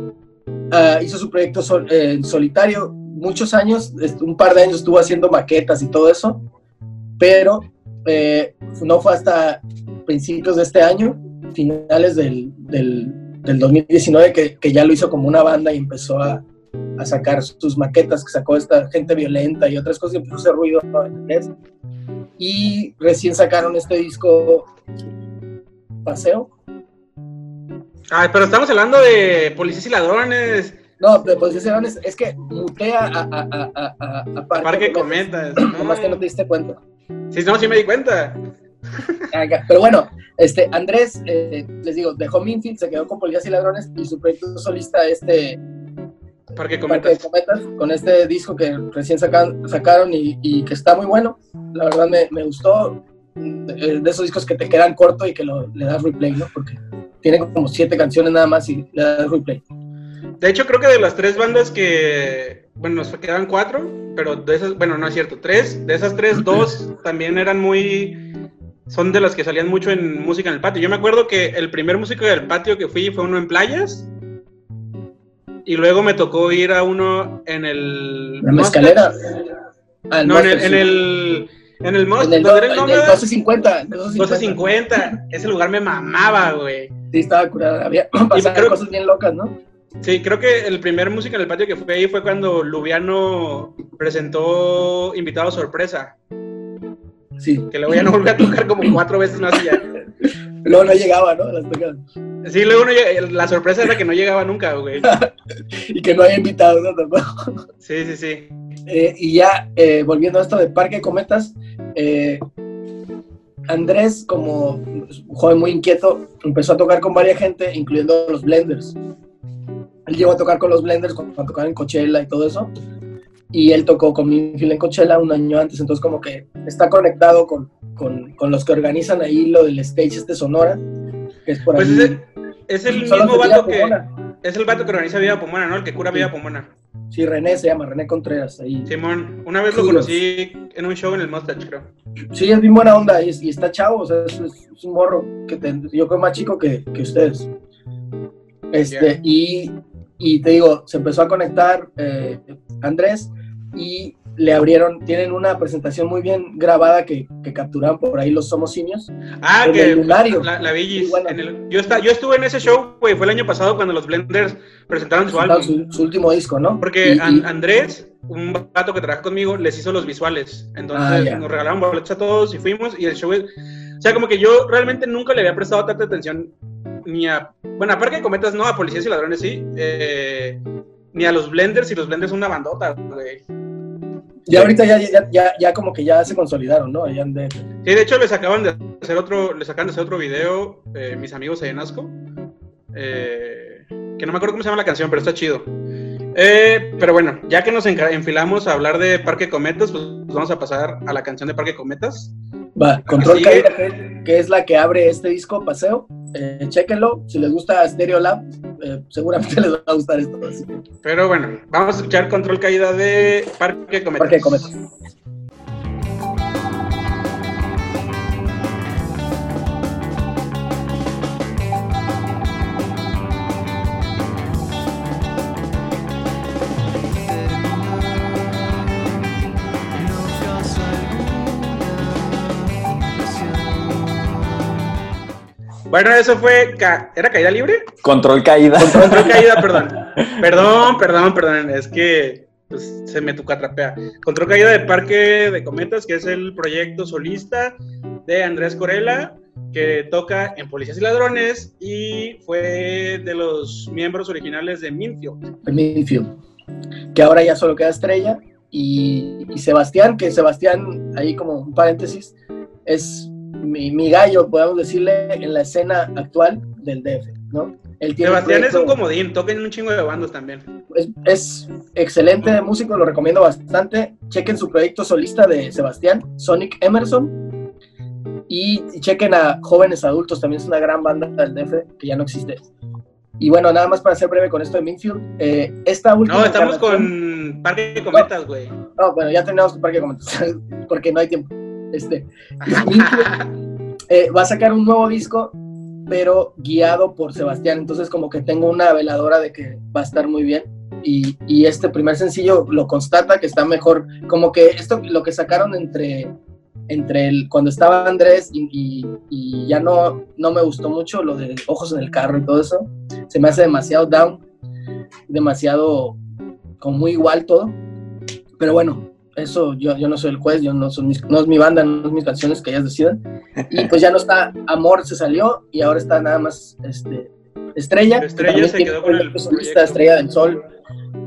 ah, hizo su proyecto sol- eh, solitario. Muchos años, un par de años estuvo haciendo maquetas y todo eso. Pero eh, no fue hasta principios de este año, finales del, del, del 2019, que, que ya lo hizo como una banda y empezó a, a sacar sus maquetas, que sacó esta gente violenta y otras cosas, y empezó a hacer ruido inglés. Y recién sacaron este disco Paseo. Ay, pero estamos hablando de policías y ladrones. No, de posiciones, es que mutea a, a, a, a, a, Parque Parque Cometas. comentas. <clears throat> Nomás que no te diste cuenta. Sí, no, sí me di cuenta. Acá. Pero bueno, este, Andrés, eh, les digo, dejó Minfield, se quedó con Policías y Ladrones y su proyecto solista, este Parque Parque de comentas. Cometas, con este disco que recién sacan- sacaron y, y que está muy bueno. La verdad me, me gustó. Eh, De esos discos que te quedan corto y que lo, le das replay, ¿no? Porque tiene como siete canciones nada más y le das replay. De hecho, creo que de las tres bandas que. Bueno, nos quedan cuatro, pero de esas. Bueno, no es cierto. Tres. De esas tres, <clears throat> dos también eran muy. Son de las que salían mucho en música en el patio. Yo me acuerdo que el primer músico del patio que fui fue uno en playas. Y luego me tocó ir a uno en el. La mezcalera. Ah, No, en el. Monster, En sí. el, en el Most- En el, ¿dónde era el en el Nómada? 1250. en el 1250. 1250. Ese lugar me mamaba, güey. Sí, estaba curada. Había <clears throat> creo- cosas bien locas, ¿no? Sí, creo que el primer música en el patio que fue ahí fue cuando Lubiano presentó invitado sorpresa. Sí. Que luego ya no volvió a tocar como cuatro veces más ya. <laughs> Luego no llegaba, ¿no? Las tocadas. Sí, luego no la sorpresa era que no llegaba nunca, güey. <laughs> Y que no haya invitados, ¿no? Tampoco. Sí, sí, sí. Eh, y ya, eh, volviendo a esto de Parque Cometas, eh, Andrés, como un joven muy inquieto, empezó a tocar con varias gente, incluyendo los Blenders. Él llegó a tocar con los Blenders cuando, tocaban en Coachella y todo eso. Y él tocó con Minfield en Coachella un año antes, entonces como que está conectado con, con, con los que organizan ahí lo del stage este Sonora, que es por Pues ahí. es el mismo vato que. Pomona. Es el vato que organiza Vida Pomona, ¿no? El que cura Vida Pomona. Sí, René se llama, René Contreras. Ahí. Simón, una vez lo conocí en un show en el Mustache, creo. Sí, es bien buena onda y, y está chavo, o sea, es, es- un morro que te- yo creo más chico que, que ustedes. Este, Ya. y, y te digo, se empezó a conectar eh, Andrés y le abrieron, tienen una presentación muy bien grabada que, que capturaron por ahí los Somos Simios. Ah, que el Lunario. la, la Villis, en el- yo, esta- yo estuve en ese show, güey, fue el año pasado cuando los Blenders presentaron su presentaron álbum. Su, su último disco, ¿no? Porque Y- An- y- Andrés, un vato que trabaja conmigo, les hizo los visuales. Entonces Ah, nos regalaron boletos a todos y fuimos. Y el show, o sea, como que yo realmente nunca le había prestado tanta atención ni a. Bueno, aparte de cometas, no, a policías y ladrones sí. eh, ni a los blenders y los blenders son una bandota, güey. Ya ahorita ya, ya, ya, ya como que ya se consolidaron, ¿no? Ya de- Sí, de hecho les acaban de hacer otro, les acaban de hacer otro video, eh, mis amigos ahí en Asco. eh, que no me acuerdo cómo se llama la canción, pero está chido. Eh, pero bueno, ya que nos enfilamos a hablar de Parque Cometas, pues vamos a pasar a la canción de Parque Cometas. Va, Control. Caída, que, que es la que abre este disco, Paseo. Eh, chéquenlo, si les gusta Stereo Lab, eh, seguramente <laughs> les va a gustar esto. así Pero bueno, vamos a escuchar Control Caída de Parque Cometas. Parque Cometas. Bueno, eso fue. ca- ¿Era caída libre? Control caída. Control <laughs> caída, perdón. Perdón, perdón, perdón. Es que pues, se me tucatrapea. Control caída de Parque de Cometas, que es el proyecto solista de Andrés Corella, que toca en Policías y Ladrones y fue de los miembros originales de Minfield. de Minfield, que ahora ya solo queda Estrella y, y Sebastián, que Sebastián, ahí como un paréntesis, es mi, mi gallo, podemos decirle, en la escena actual del DF, ¿no? Él tiene Sebastián es un comodín, toca en un chingo de bandos también. es, es excelente músico, lo recomiendo bastante. Chequen su proyecto solista de Sebastián, Sonic Emerson. Y chequen a Jóvenes Adultos, también es una gran banda del DF que ya no existe. Y bueno, nada más para ser breve con esto de Minfield. eh, esta última No, estamos con Parque de Cometas, güey. No, bueno, ya terminamos con Parque de Cometas, <laughs> porque no hay tiempo. Este, eh, va a sacar un nuevo disco, pero guiado por Sebastián. Entonces, como que tengo una veladora de que va a estar muy bien. Y, y este primer sencillo lo constata que está mejor. Como que esto, lo que sacaron entre, entre el, cuando estaba Andrés y ya no, no me gustó mucho lo de ojos en el carro y todo eso. Se me hace demasiado down, demasiado como muy igual todo. Pero bueno, eso yo, yo no soy el juez, yo no, son mis- no es mi banda, no es mis canciones que ellas decidan. <laughs> Y pues ya no está Amor, se salió y ahora está nada más este, Estrella. que Estrella también se quedó con el proyecto. Estrella del Sol.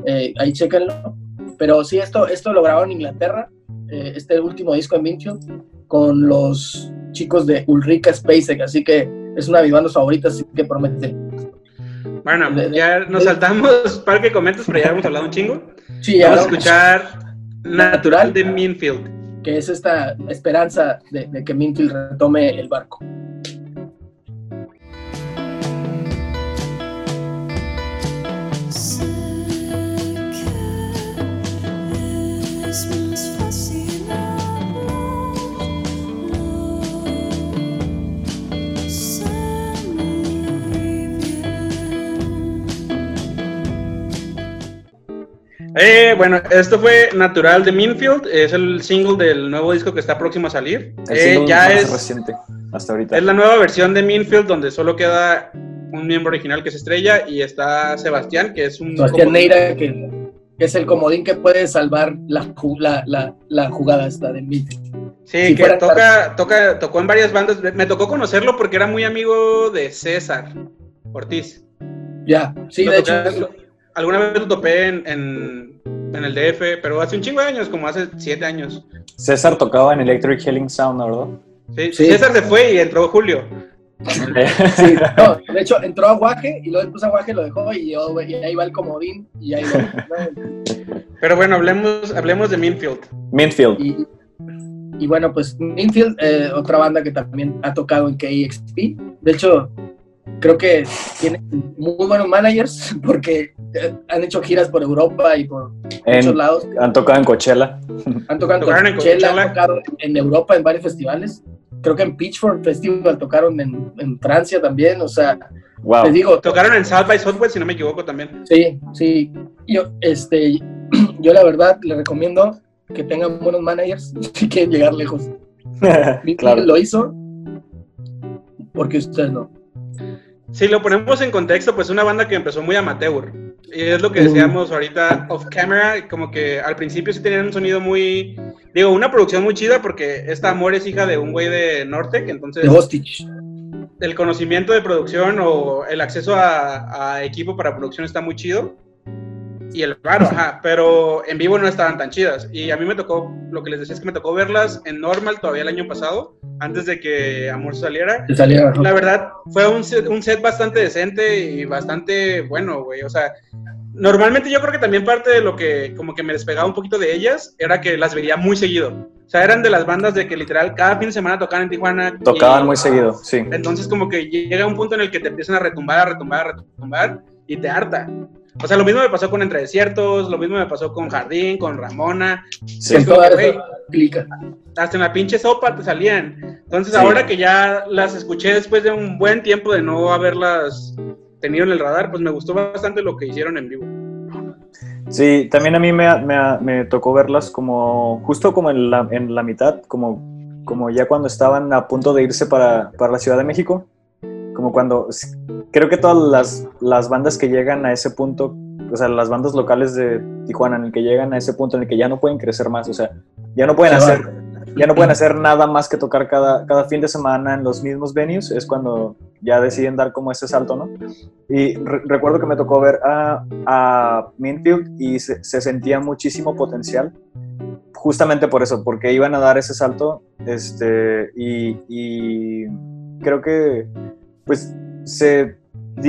Eh, ahí chéquenlo. Pero sí, esto, esto lo grabaron en Inglaterra, eh, este último disco en Minfield, con los chicos de Ulrika Spacek, así que es una de mis bandas favoritas, así que promete. Bueno, ya nos saltamos <laughs> Parque de Cometas, pero ya hemos hablado un chingo. Sí, ya Vamos a escuchar Natural de Minfield. que es esta esperanza de, de que Minfield retome el barco. Eh, bueno, esto fue Natural de Minfield, es el single del nuevo disco que está próximo a salir. El Eh, ya más es, reciente hasta ahorita. es la nueva versión de Minfield donde solo queda un miembro original que es Estrella y está Sebastián, que es un... Sebastián Neira, que, que es el comodín que puede salvar la, ju- la, la, la jugada esta de Minfield. Sí, Si que toca, toca, tocó en varias bandas. Me tocó conocerlo porque era muy amigo de César Ortiz. Ya, sí, Lo de hecho, alguna vez lo topé en, en, en el DF, pero hace un chingo de años, como hace siete años. César tocaba en Electric Healing Sound, ¿no, ¿verdad? Sí, Sí. César se fue y entró Julio. sí, no, <laughs> de hecho entró a Guaje y luego después a Guaje lo dejó y, yo, y ahí va el comodín y ahí va. Pero bueno, hablemos, hablemos de Minfield. Minfield. Y, y bueno, pues Minfield, eh, otra banda que también ha tocado en KXP. De hecho, creo que tiene muy buenos managers <laughs> porque eh, han hecho giras por Europa y por muchos En- lados. han tocado en Coachella. Han tocado en Coachella, han tocado en Europa en varios festivales. Creo que en Pitchfork Festival tocaron en, en Francia también. O sea, Wow. les digo, Tocaron en South by Southwest, si no me equivoco también. Sí, sí. Yo, este, <clears throat> yo la verdad le recomiendo que tengan buenos managers <laughs> si quieren llegar lejos. <laughs> Claro. lo hizo porque ustedes no. Si lo ponemos en contexto, pues una banda que empezó muy amateur. Y es lo que decíamos ahorita off camera, como que al principio sí tenían un sonido muy, digo, una producción muy chida porque esta Amor es hija de un güey de Nortec, entonces De Hostage. el conocimiento de producción o el acceso a, a equipo para producción está muy chido. Y el claro, ajá, pero en vivo no estaban tan chidas. Y a mí me tocó, lo que les decía es que me tocó verlas en normal todavía el año pasado, antes de que Amor saliera. Que salieron, La verdad, fue un set, un set bastante decente y bastante bueno, güey. O sea, normalmente yo creo que también parte de lo que como que me despegaba un poquito de ellas era que las veía muy seguido. O sea, eran de las bandas de que literal cada fin de semana tocaban en Tijuana. Tocaban y- muy seguido, sí. Entonces como que llega un punto en el que te empiezan a retumbar, a retumbar, a retumbar y te harta. O sea, lo mismo me pasó con Entre Desiertos, lo mismo me pasó con Jardín, con Ramona, Sí. Con toda güey. esa clica. hasta en la pinche sopa te salían. Entonces Sí. ahora que ya las escuché después de un buen tiempo de no haberlas tenido en el radar, pues me gustó bastante lo que hicieron en vivo. Sí, también a mí me, me- me tocó verlas como justo como en la, en la mitad, como, como ya cuando estaban a punto de irse para, para la Ciudad de México. Como cuando, creo que todas las, las bandas que llegan a ese punto, o sea, las bandas locales de Tijuana, en el que llegan a ese punto en el que ya no pueden crecer más, o sea, ya no pueden hacer, ya no pueden hacer nada más que tocar cada, cada fin de semana en los mismos venues, es cuando ya deciden dar como ese salto, ¿no? Y re- recuerdo que me tocó ver a, a Minfield y se, se sentía muchísimo potencial, justamente por eso, porque iban a dar ese salto, este, y, y creo que, pues, se,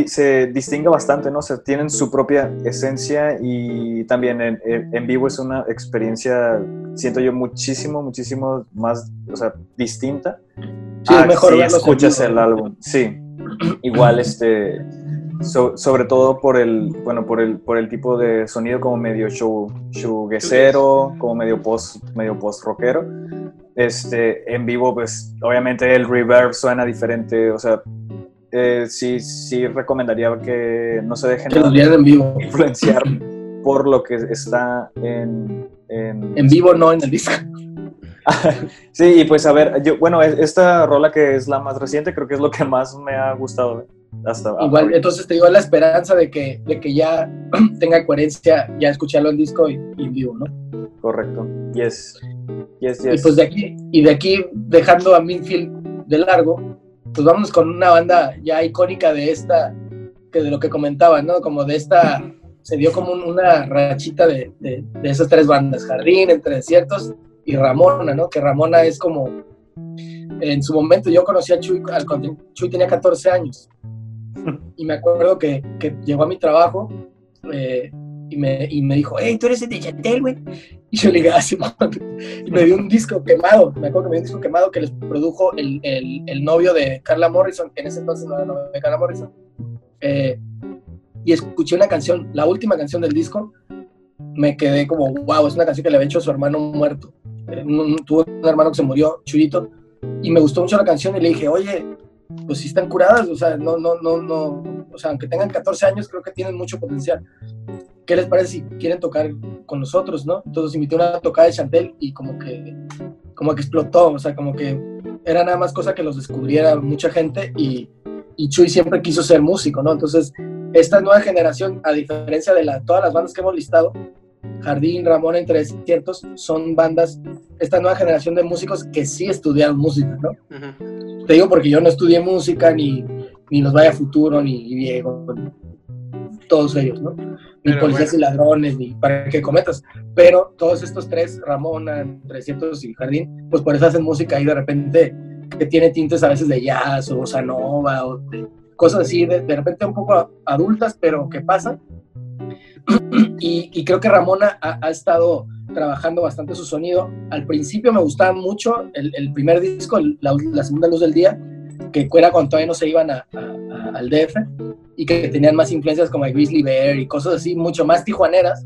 se distingue bastante, ¿no? O sea, tienen su propia esencia y también en, en- vivo es una experiencia, siento yo, muchísimo, muchísimo más, o sea, distinta. Sí, es a mejor si escuchas el álbum. Sí, igual, este, so- sobre todo por el, bueno, por el, por el tipo de sonido como medio show, shoegazeero, como medio post, medio post rockero. Este, en vivo, pues, obviamente el reverb suena diferente, o sea, eh, sí, sí recomendaría que no se dejen Que los vieran en vivo. influenciar por lo que está en, en, En vivo, no en el disco. <laughs> Sí, y pues a ver, yo, bueno, es- esta rola que es la más reciente, creo que es lo que más me ha gustado eh, hasta Igual, entonces te digo la esperanza de que, de que ya <clears throat> tenga coherencia, ya escucharlo en disco y, y en vivo, ¿no? Correcto. Yes. Yes, Y yes. pues de aquí, y de aquí dejando a Minfield de largo, pues vámonos con una banda ya icónica de esta, que de lo que comentaba, ¿no? Como de esta, se dio como un- una rachita de, de, de esas tres bandas, Jardín, Entre Desiertos y Ramona, ¿no? Que Ramona es como, en su momento yo conocí a Chuy, al, Chuy tenía 14 años, <laughs> y me acuerdo que, que llegó a mi trabajo eh, y, me, y me dijo, hey, tú eres el de Chantel, güey. Y yo le dije, ah, sí, man". Y me dio un disco quemado, me acuerdo que me dio un disco quemado que les produjo el, el, el novio de Carla Morrison, que en ese entonces no era novio de Carla Morrison. Eh, y escuché una canción, la última canción del disco, me quedé como, wow, es una canción que le había hecho a su hermano muerto. Eh, un- tuvo un hermano que se murió, Chuyito, y me gustó mucho la canción y le dije, oye, pues sí están curadas, o sea, no, no, no, no, o sea, aunque tengan 14 años, creo que tienen mucho potencial. ¿Qué les parece si quieren tocar con nosotros, no? Entonces invité una tocada de Chantel y como que, como que explotó, o sea, como que era nada más cosa que los descubriera mucha gente y, y Chuy siempre quiso ser músico, ¿no? Entonces, esta nueva generación, a diferencia de la, todas las bandas que hemos listado, Jardín, Ramón, entre desiertos, son bandas, esta nueva generación de músicos que sí estudiaron música, ¿no? Te digo porque yo no estudié música, ni, ni los Vaya Futuro, ni Diego, todos ellos, ¿no? Ni Policías bueno. y Ladrones, ni para que cometas. Pero todos estos tres, Ramona, Entre Desiertos y Jardín, pues por eso hacen música y de repente que tiene tintes a veces de jazz o bossa nova o de cosas así, de, de repente un poco adultas, pero que pasan. <clears throat> Y, y creo que Ramona ha, ha estado trabajando bastante su sonido. Al principio me gustaba mucho el, el primer disco, el- la, la segunda luz del día, que era cuando todavía no se iban a- a- a- al DF y que tenían más influencias como de Grizzly Bear y cosas así, mucho más tijuaneras.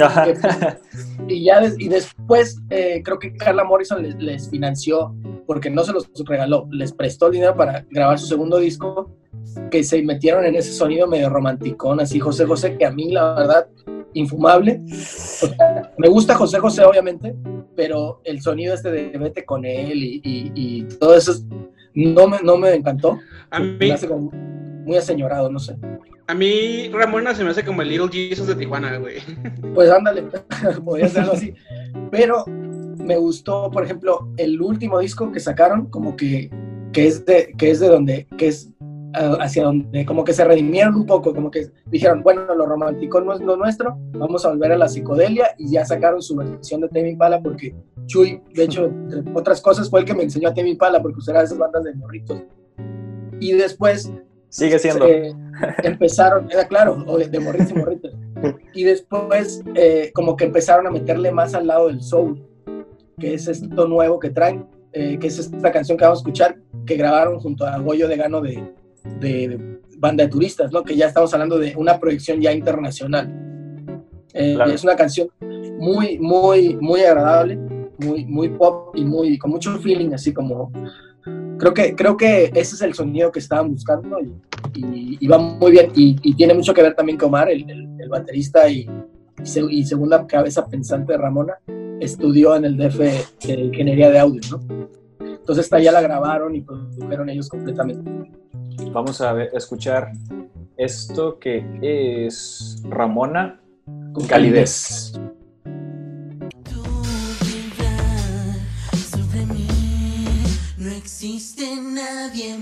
Ajá. Y ya des- y después eh, creo que Carla Morrison les, les financió, porque no se los regaló, les prestó el dinero para grabar su segundo disco, que se metieron en ese sonido medio romanticón, así José José, que a mí la verdad, infumable. O sea, me gusta José José, obviamente, pero el sonido este de vete con él y, y- y todo eso es- no me, no me encantó. A Me mí, hace como muy aseñorado, no sé. a mí Ramona se me hace como el Little Jesus de Tijuana, güey. Pues ándale, <laughs> podría ser algo así. Pero me gustó, por ejemplo, el último disco que sacaron, como que, que, es, de, que es de donde, que es hacia donde, como que se redimieron un poco, como que dijeron, bueno, lo romántico no es lo nuestro, vamos a volver a la psicodelia y ya sacaron su versión de Tame Impala porque Chuy, de hecho, entre otras cosas, fue el que me enseñó a Tame Impala porque usaba esas bandas de morritos. Y después Sigue siendo. eh, <laughs> empezaron, era claro, de, morritos y morritas. Y después, eh, como que empezaron a meterle más al lado del soul, que es esto nuevo que traen, eh, que es esta canción que vamos a escuchar, que grabaron junto a Goyo de Gano de, de- banda de turistas, ¿no? Que ya estamos hablando de una proyección ya internacional. Eh, Claro. Es una canción muy, muy, muy agradable, muy, muy pop y muy, con mucho feeling, así como creo que, creo que ese es el sonido que estaban buscando y, y- y va muy bien. Y, y tiene mucho que ver también con Omar, el, el- el baterista y, y segunda cabeza pensante de Ramona, estudió en el DF de Ingeniería de Audio, ¿no? Entonces esta ya la grabaron y produjeron ellos completamente. Vamos a ver- escuchar esto que es Ramona con calidez. Existe nadie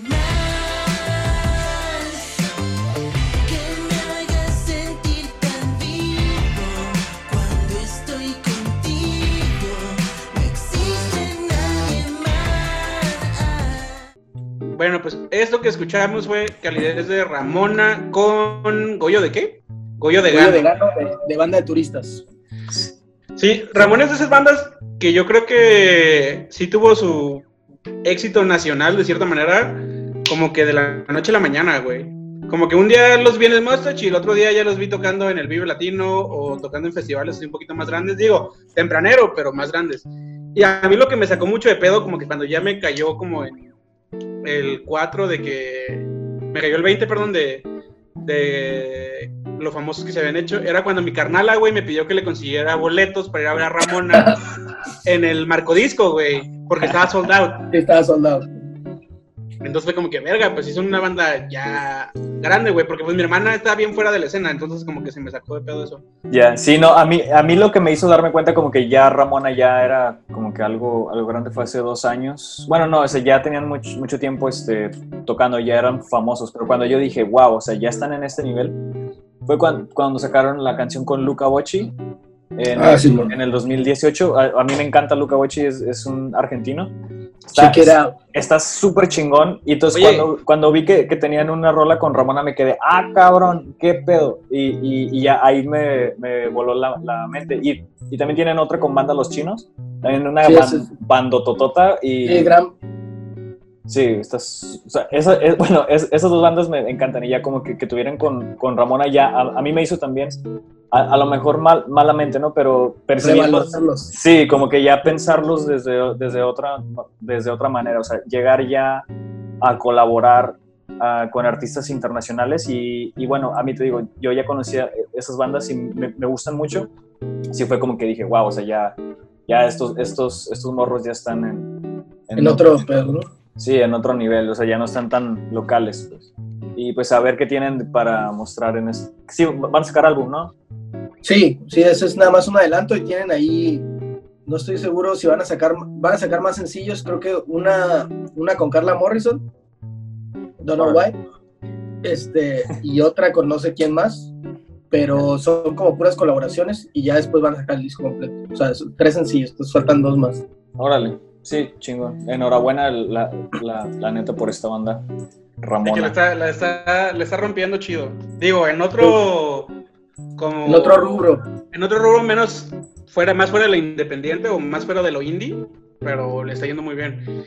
Bueno, pues esto que escuchamos fue calidez de Ramona con Goyo de qué? Goyo de Goyo Gano. de Gano de, de banda de turistas. Sí, Ramón es de esas bandas que yo creo que sí tuvo su éxito nacional de cierta manera, como que de la noche a la mañana, güey. Como que un día los vi en el Mustache y el otro día ya los vi tocando en el Vive Latino o tocando en festivales un poquito más grandes. Digo, tempranero, pero más grandes. Y a mí lo que me sacó mucho de pedo, como que cuando ya me cayó como en el 4 de que... Me cayó el 20, perdón, de, de lo famosos que se habían hecho, era cuando mi carnala, güey, me pidió que le consiguiera boletos para ir a ver a Ramona <laughs> en el Marcodisco, güey, porque estaba sold out. Estaba soldado. Entonces fue como que, verga, pues son una banda ya grande, güey, porque pues mi hermana está bien fuera de la escena, entonces como que se me sacó de pedo eso. Ya, sí, no, a mí, a mí lo que me hizo darme cuenta como que ya Ramona ya era como que algo, algo grande fue hace dos años. Bueno, no, o sea, ya tenían mucho, mucho tiempo este, tocando, ya eran famosos, pero cuando yo dije, wow, o sea, ya están en este nivel, fue cuando, cuando sacaron la canción con Luca Bocci en, Ah, sí, bueno. en el 2018. A, a mí me encanta Luca Bocci, es, es un argentino. Check it out. Está súper chingón. Y entonces Oye. cuando, cuando vi que, que tenían una rola con Ramona me quedé, ah, cabrón, qué pedo. Y, y- y ya ahí me, me voló la, la mente. Y, y también tienen otra con banda Los Chinos. También una Sí, es- bandototota. Y, Sí, gran, Sí, estás, o sea, esa- es- bueno, es- esas dos bandas me encantan y ya como que, que tuvieran con, con Ramona ya, a, a mí me hizo también, a, a lo mejor mal, malamente, ¿no? Pero percibirlos, sí, como que ya pensarlos desde, desde, otra, desde otra manera, o sea, llegar ya a colaborar ah, con artistas internacionales y, y bueno, a mí te digo, yo ya conocía esas bandas y me, me gustan mucho, sí fue como que dije, wow, o sea, ya, ya estos, estos, estos morros ya están en... En otro pedo, ¿no? Sí, en otro nivel, o sea, ya no están tan locales. Pues. Y pues a ver qué tienen para mostrar en este... Sí, van a sacar álbum, ¿no? Sí, sí, ese es nada más un adelanto y tienen ahí, no estoy seguro si van a sacar, van a sacar más sencillos, creo que una, una con Carla Morrison, Don't Know Why, este, y otra con no sé quién más, pero son como puras colaboraciones y ya después van a sacar el disco completo. O sea, tres sencillos, entonces faltan dos más. Órale, sí, chingón. Enhorabuena la, la, la neta por esta banda, Es que le Ramona. está, le, está, le está rompiendo chido. Digo, en otro... Como, En otro rubro, En otro rubro menos fuera, más fuera de lo independiente o más fuera de lo indie, pero le está yendo muy bien.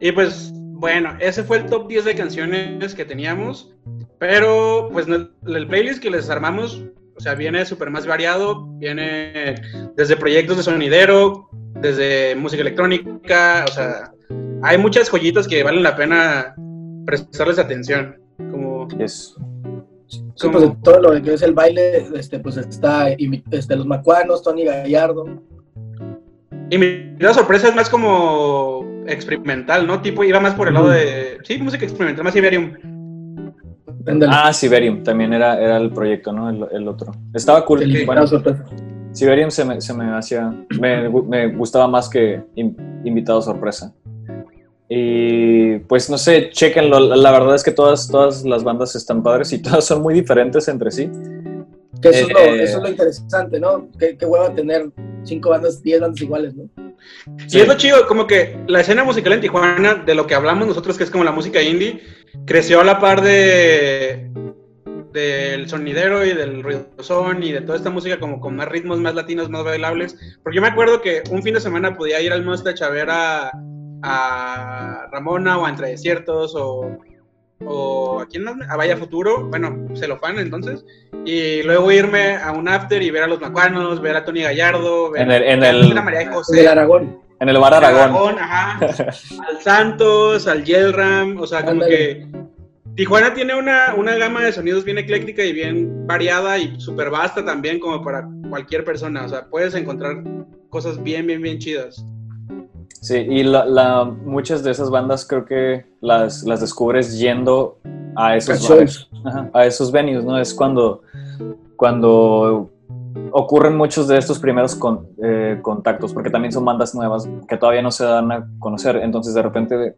Y pues, bueno, ese fue el top 10 de canciones que teníamos, pero pues el playlist que les armamos, o sea, viene súper más variado, viene desde proyectos de sonidero, desde música electrónica, o sea, hay muchas joyitas que valen la pena prestarles atención, como... Yes. sí, como- pues todo lo que es el baile, este, pues está este, los Macuanos, Tony Gallardo, Y mi la sorpresa es más como experimental, ¿no? Tipo, iba más por el lado de. Sí, música experimental, más Iberium. ándale, Ah, Siberium, también era, era el proyecto, ¿no? El, el otro. Estaba cool. el Bueno, sorpresa. Siberium se me, se me hacía, me, me gustaba más que in- invitado sorpresa. Y pues no sé, chequenlo. La la verdad es que todas, todas las bandas están padres y <laughs> todas son muy diferentes entre sí. Que eso, es lo, Eh, eso es lo interesante, ¿no? Qué, qué hueva tener cinco bandas, diez bandas iguales, ¿no? Y es lo chido, como que la escena musical en Tijuana, de lo que hablamos nosotros, que es como la música indie, creció a la par de del sonidero y del ruidosón y de toda esta música como con más ritmos, más latinos, más bailables. Porque yo me acuerdo que un fin de semana podía ir al Mustache a ver a, a Ramona o a Entre Desiertos o, o a quién más, a Vaya Futuro, bueno, Celofán entonces, y luego irme a un after y ver a los Macuanos, ver a Tony Gallardo, ver En el- en a el- la María José, Del Aragón. En el bar Aragón. ajá. <laughs> al Santos, al Yelram, o sea, como Ándale. que Tijuana tiene una, una gama de sonidos bien ecléctica y bien variada y súper vasta también como para cualquier persona, o sea, puedes encontrar cosas bien, bien, bien chidas. Sí, y la, la- muchas de esas bandas creo que las, las descubres yendo a esos bares, ajá, a esos venues, ¿no? Es cuando, cuando ocurren muchos de estos primeros con- eh, contactos, porque también son bandas nuevas que todavía no se dan a conocer, entonces de repente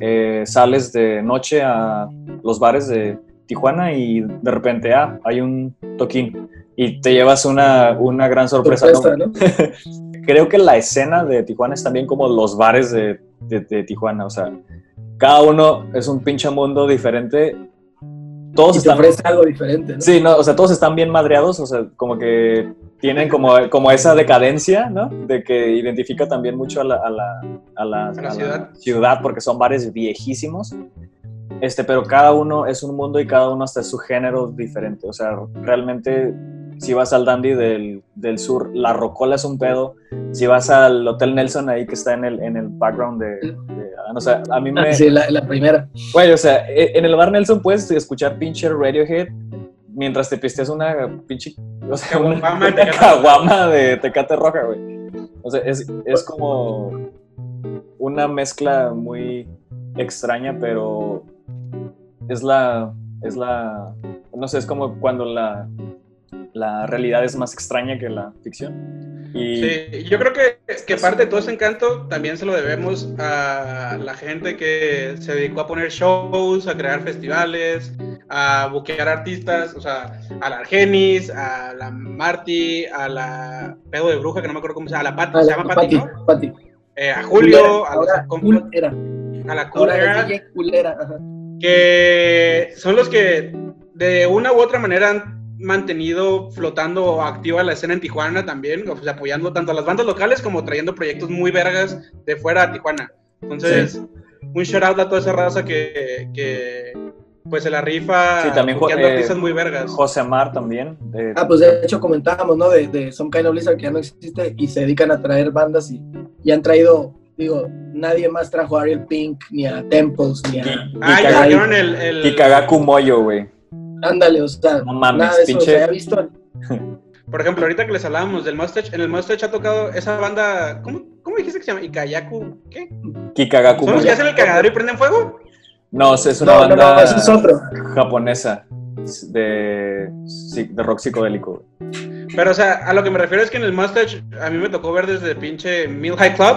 eh, sales de noche a los bares de Tijuana y de repente, ah, hay un toquín y te llevas una, una gran sorpresa. ¿no? <laughs> Creo que la escena de Tijuana es también como los bares de, de- de Tijuana. O sea, cada uno es un pinche mundo diferente. Todos Y te están. ofrece algo diferente, ¿no? Sí, no, o sea, todos están bien madreados. O sea, como que tienen como, como esa decadencia, ¿no? De que identifica también mucho a la, a la, a la- A la a ciudad. ciudad, porque son bares viejísimos. Este, pero cada uno es un mundo y cada uno hasta es su género diferente. O sea, realmente, si vas al Dandy del, del sur, la Rocola es un pedo. Si vas al Hotel Nelson ahí que está en el, en el background de... o sea, a mí me... Ah, Sí, la, la primera. Güey, o sea, e- en el bar Nelson puedes escuchar pinche Radiohead mientras te pisteas una pinche... O sea, una, Caguama de una Tecate. caguama de Tecate Roja, güey. O sea, es, es como una mezcla muy extraña, pero es la... Es la... No sé, es como cuando la, la realidad es más extraña que la ficción. Y, Sí, yo creo que, que parte de todo ese encanto también se lo debemos a la gente que se dedicó a poner shows, a crear festivales, a buquear artistas, o sea, a la Argenis, a la Marty, a la Pedo de Bruja, que no me acuerdo cómo se llama, a la Pati, Ah, se llama Pati, Pati, ¿no? Pati. Eh, a Julio, a, los ahora, compas- cool era. a la Cool Era, culera. ajá. que son los que de una u otra manera han mantenido flotando activa la escena en Tijuana también, o sea, apoyando tanto a las bandas locales como trayendo proyectos muy vergas de fuera a Tijuana. Entonces, un shout out a toda esa raza que, que pues se la rifa Sí, también, eh, muy vergas. José Amar también. Ah, pues de hecho comentábamos, ¿no? De, de Some Kind of Blizzard que ya no existe y se dedican a traer bandas y, y han traído, digo, nadie más trajo a Ariel Pink, ni a Temples, ni a... Ah, ya Kikaga- trajeron el, el- Kikagaku Moyo, güey. Ándale, o sea, No mames, nada de eso pinche- se ha visto. <laughs> Por ejemplo, ahorita que les hablábamos del Mustache, en el Mustache ha tocado esa banda, ¿cómo, cómo dijiste que se llama? Ikayaku, ¿qué? Kikagaku ¿Son los que hacen el cagadero y prenden fuego? No, es una No, no, banda no, es otro. japonesa de, sí, de rock psicodélico. Pero, o sea, a lo que me refiero es que en el Mustache a mí me tocó ver desde pinche Mill High Club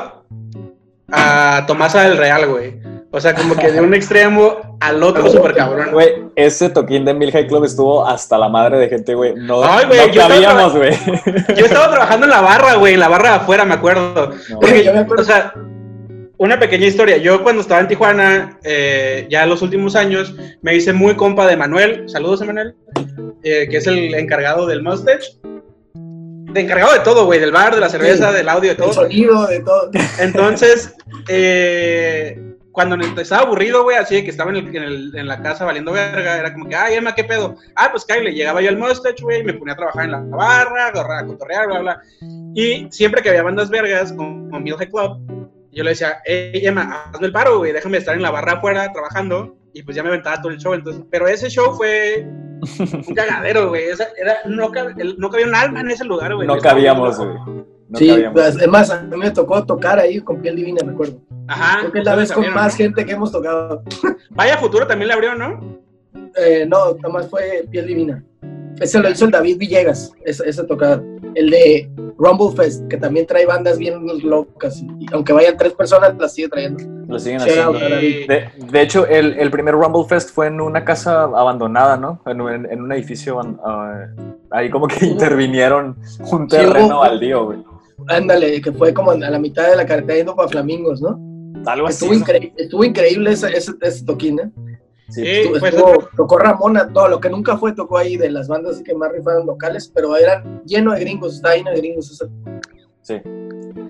a Tomasa del Real, güey. O sea, como que de un extremo al otro súper cabrón. Güey, ese toquín de Mil High Club estuvo hasta la madre de gente, güey. No, Ay, güey, no cabíamos, güey. Yo estaba trabajando en la barra, güey, en la barra de afuera, me acuerdo. No. Porque, Yo me acuerdo. o sea, una pequeña historia. Yo cuando estaba en Tijuana, eh, ya en los últimos años, me hice muy compa de Manuel. Saludos, Manuel. eh, que es el encargado del Mustache. De encargado de todo, güey, del bar, de la cerveza, Sí. del audio, de El todo. sonido, de todo. Entonces, eh, cuando estaba aburrido, güey, así de que estaba en, el- en el- en la casa valiendo verga, era como que, ay, Emma, ¿qué pedo? Ah, pues Kyle, llegaba yo al Mustache, güey, y me ponía a trabajar en la barra, a cotorrear, bla, bla. Y siempre que había bandas vergas, como, como Mill High Club, yo le decía, hey, Emma, hazme el paro, güey, déjame estar en la barra afuera trabajando, y pues ya me aventaba todo el show, entonces, pero ese show fue un <laughs> cagadero, güey, o sea, era, no, cab- no cabía un alma en ese lugar, güey. No cabíamos, güey. No sí, pues, además a mí me tocó tocar ahí con piel divina, me acuerdo. Ajá. Creo que es la vez con más ¿no? gente que hemos tocado. <laughs> Vaya Futuro también le abrió, ¿no? Eh, no, nomás fue piel divina. Ese lo hizo el David Villegas, esa, esa tocada. El de Rumble Fest, que también trae bandas bien locas. Y, aunque vayan tres personas, las sigue trayendo. Lo siguen haciendo. De, de hecho, el, el primer Rumble Fest fue en una casa abandonada, ¿no? En, un- en un edificio. ah, ahí como que intervinieron un terreno baldío, güey. Ándale, que fue como a la mitad de la carretera yendo para Flamingos, ¿no? Algo así. Estuvo, ¿no? incre- estuvo increíble ese, ese, ese toquín, ¿eh? Sí. Sí, Estuvo- pues, estuvo- tocó Ramona, todo lo que nunca fue, tocó ahí de las bandas que más rifaron locales, pero eran lleno de gringos, está lleno de gringos. ese- Sí.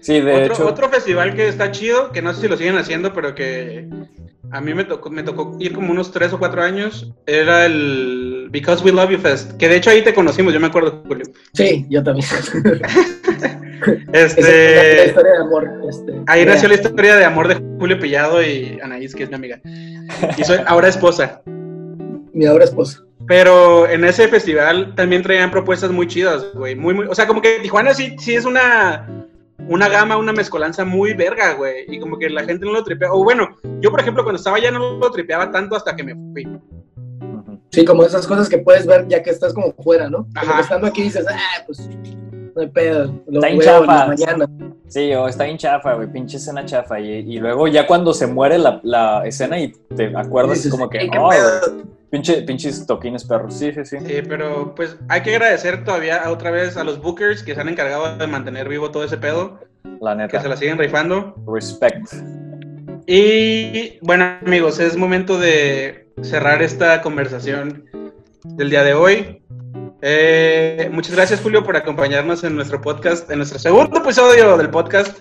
Sí, de otro, hecho. otro festival que está chido, que no sé si lo siguen haciendo, pero que a mí me tocó, me tocó ir como unos tres o cuatro años, era el Because We Love You Fest, que de hecho ahí te conocimos, yo me acuerdo, Julio. Sí, yo también. <laughs> Este, la historia de amor. Este, ahí nació la historia de amor de Julio Pillado y Anaís, que es mi amiga. Y soy ahora esposa. Mi ahora esposa. Pero en ese festival también traían propuestas muy chidas, güey. Muy, muy, o sea, como que Tijuana sí, sí es una, una gama, una mezcolanza muy verga, güey. Y como que la gente no lo tripea. O bueno, yo por ejemplo cuando estaba allá no lo tripeaba tanto hasta que me fui. Sí, como esas cosas que puedes ver ya que estás como fuera, ¿no? Ajá. estando aquí dices, ah, pues no hay pedo, lo Está en veo en la chafa. mañana. Sí, o está bien chafa, güey, pinche escena chafa. Y, y luego ya cuando se muere la, la escena y te acuerdas Dices, como que, "Ey, qué "Ay, pedo". güey, pinche, pinches toquines perros. Sí, sí, sí. Sí, pero pues hay que agradecer todavía otra vez a los bookers que se han encargado de mantener vivo todo ese pedo, La que se neta. la siguen rifando. Respect. Y bueno, amigos, es momento de cerrar esta conversación del día de hoy. Eh, muchas gracias, Julio, por acompañarnos en nuestro podcast, en nuestro segundo episodio del podcast.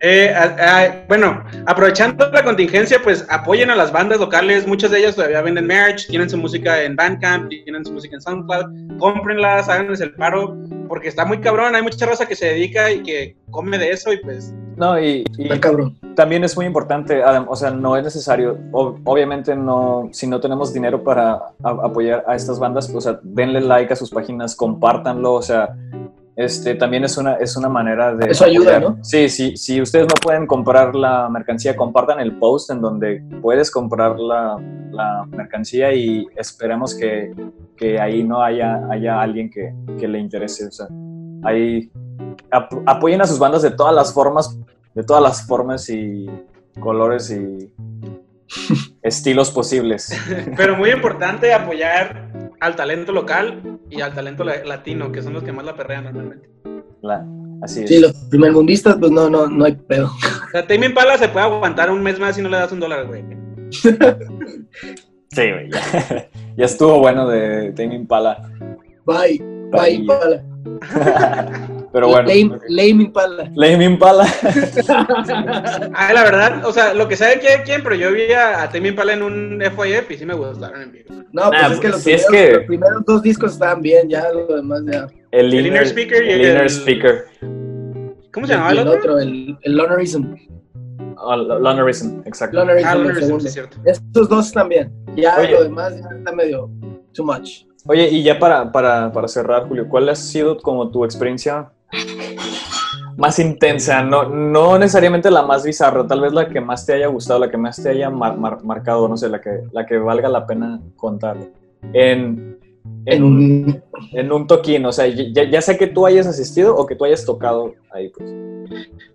Eh, a- a- bueno, aprovechando la contingencia, pues apoyen a las bandas locales. Muchas de ellas todavía venden merch, tienen su música en Bandcamp, tienen su música en SoundCloud. Cómprenlas, háganles el paro, porque está muy cabrón. Hay mucha raza que se dedica y que come de eso y pues No, y, cabrón. también es muy importante, adem- o sea, no es necesario, ob- obviamente no, si no tenemos dinero para a- apoyar a estas bandas, pues, o sea, denle like a sus páginas, compártanlo, o sea, este, también es una, es una manera de... Eso ayuda, apoyar. ¿no? Sí, sí, si ustedes no pueden comprar la mercancía, compartan el post en donde puedes comprar la, la mercancía y esperemos que, que ahí no haya, haya alguien que, que le interese, o sea, ahí ap- apoyen a sus bandas de todas las formas, de todas las formas y colores y <laughs> estilos posibles. Pero muy importante apoyar al talento local y al talento la- latino, que son los que más la perrean normalmente. La- así es. Sí, los primermundistas, pues no, no, no hay pedo. O sea, Tame Impala se puede aguantar un mes más si no le das un dólar, güey. Sí, güey. Ya, <laughs> ya estuvo bueno de Tame Impala. Bye, bye, Bye. Impala. <laughs> Pero bueno. Lame, lame Impala. Lame Impala. <laughs> Ah, la verdad, o sea, lo que sabe quién, quién, pero yo vi a, a Tame Impala en un FYF y sí me gustaron en vivo. No, pues Nah, es que, los, si es primeros, que- los primeros dos discos estaban bien, ya lo demás ya. El El Inner Speaker y el el- Inner Speaker. ¿Cómo se llamaba el el otro? otro, el, el Lonerism. Oh, Lonerism, exacto. Lonerism, Ah, Lonerism, es cierto. Estos dos también. Ya Oye. lo demás ya está medio too much. Oye, y ya para, para, para cerrar, Julio, ¿cuál ha sido como tu experiencia más intensa? No, no necesariamente la más bizarra, tal vez la que más te haya gustado, la que más te haya mar- mar- marcado, no sé, la que, la que valga la pena contar. En, en, un, en un toquín, o sea, ya, ya sea que tú hayas asistido o que tú hayas tocado ahí, pues.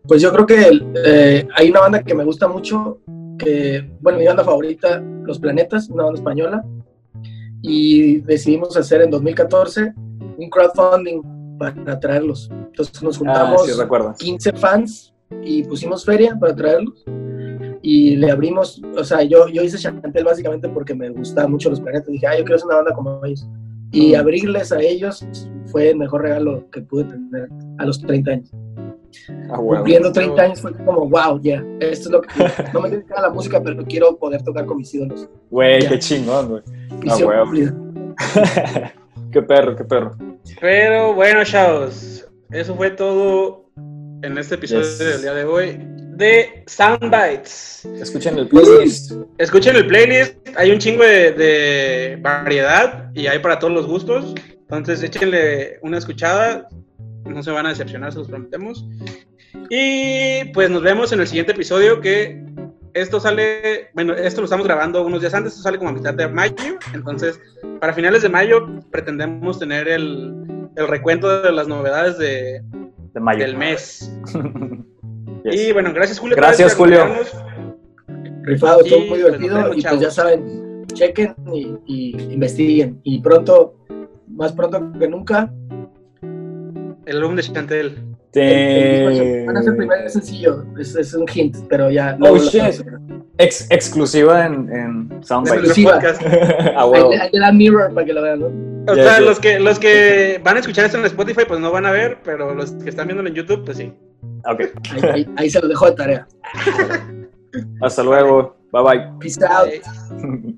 pues yo creo que eh, hay una banda que me gusta mucho, que, bueno, mi banda favorita, Los Planetas, una banda española, y decidimos hacer en 2014 un crowdfunding para traerlos. Entonces nos Ah, juntamos sí, recuerdo. 15 fans y pusimos feria para traerlos. Y le abrimos, o sea, yo, yo hice Chantel básicamente porque me gustaban mucho los planetas. Dije, ah, yo quiero hacer una banda como ellos. Y Mm. abrirles a ellos fue el mejor regalo que pude tener a los 30 años. Ah, huevo. Cumpliendo 30 años fue como, wow, ya, esto es lo que <laughs> No me dedico a la música, pero quiero poder tocar con mis ídolos. Güey, Ya. qué chingón, güey. Cumplida. <laughs> qué perro, qué perro. Pero bueno, chavos, eso fue todo en este episodio Yes. del día de hoy de Soundbites. Escuchen el playlist. Escuchen el playlist, hay un chingo de, de variedad y hay para todos los gustos. Entonces échenle una escuchada, no se van a decepcionar, se los prometemos. Y pues nos vemos en el siguiente episodio que esto sale, bueno, esto lo estamos grabando unos días antes, esto sale como a mitad de mayo, entonces para finales de mayo pretendemos tener el, el recuento de las novedades de, De mayo. del mes. <laughs> Yes. Y bueno, gracias Julio. Gracias, Julio. Rifado, estuvo muy pues, divertido. vemos, y pues ya saben, chequen y, y investiguen. Y pronto, más pronto que nunca, El álbum de Chantel. El- el disco Te- van a ser el primer sencillo. Es, es un hint, pero ya. Oh, shit. Ex- exclusiva en, en Soundbite. Exclusiva. Ah. <laughs> Ahí, dan mirror para que lo vean, ¿no? O sea, los que, los que van a escuchar esto en Spotify, pues no van a ver, pero los que están viéndolo en YouTube, pues sí. Ok. Ahí, ahí- ahí se lo dejo de tarea. <laughs> Hasta luego. Bye bye. Peace out. Bye.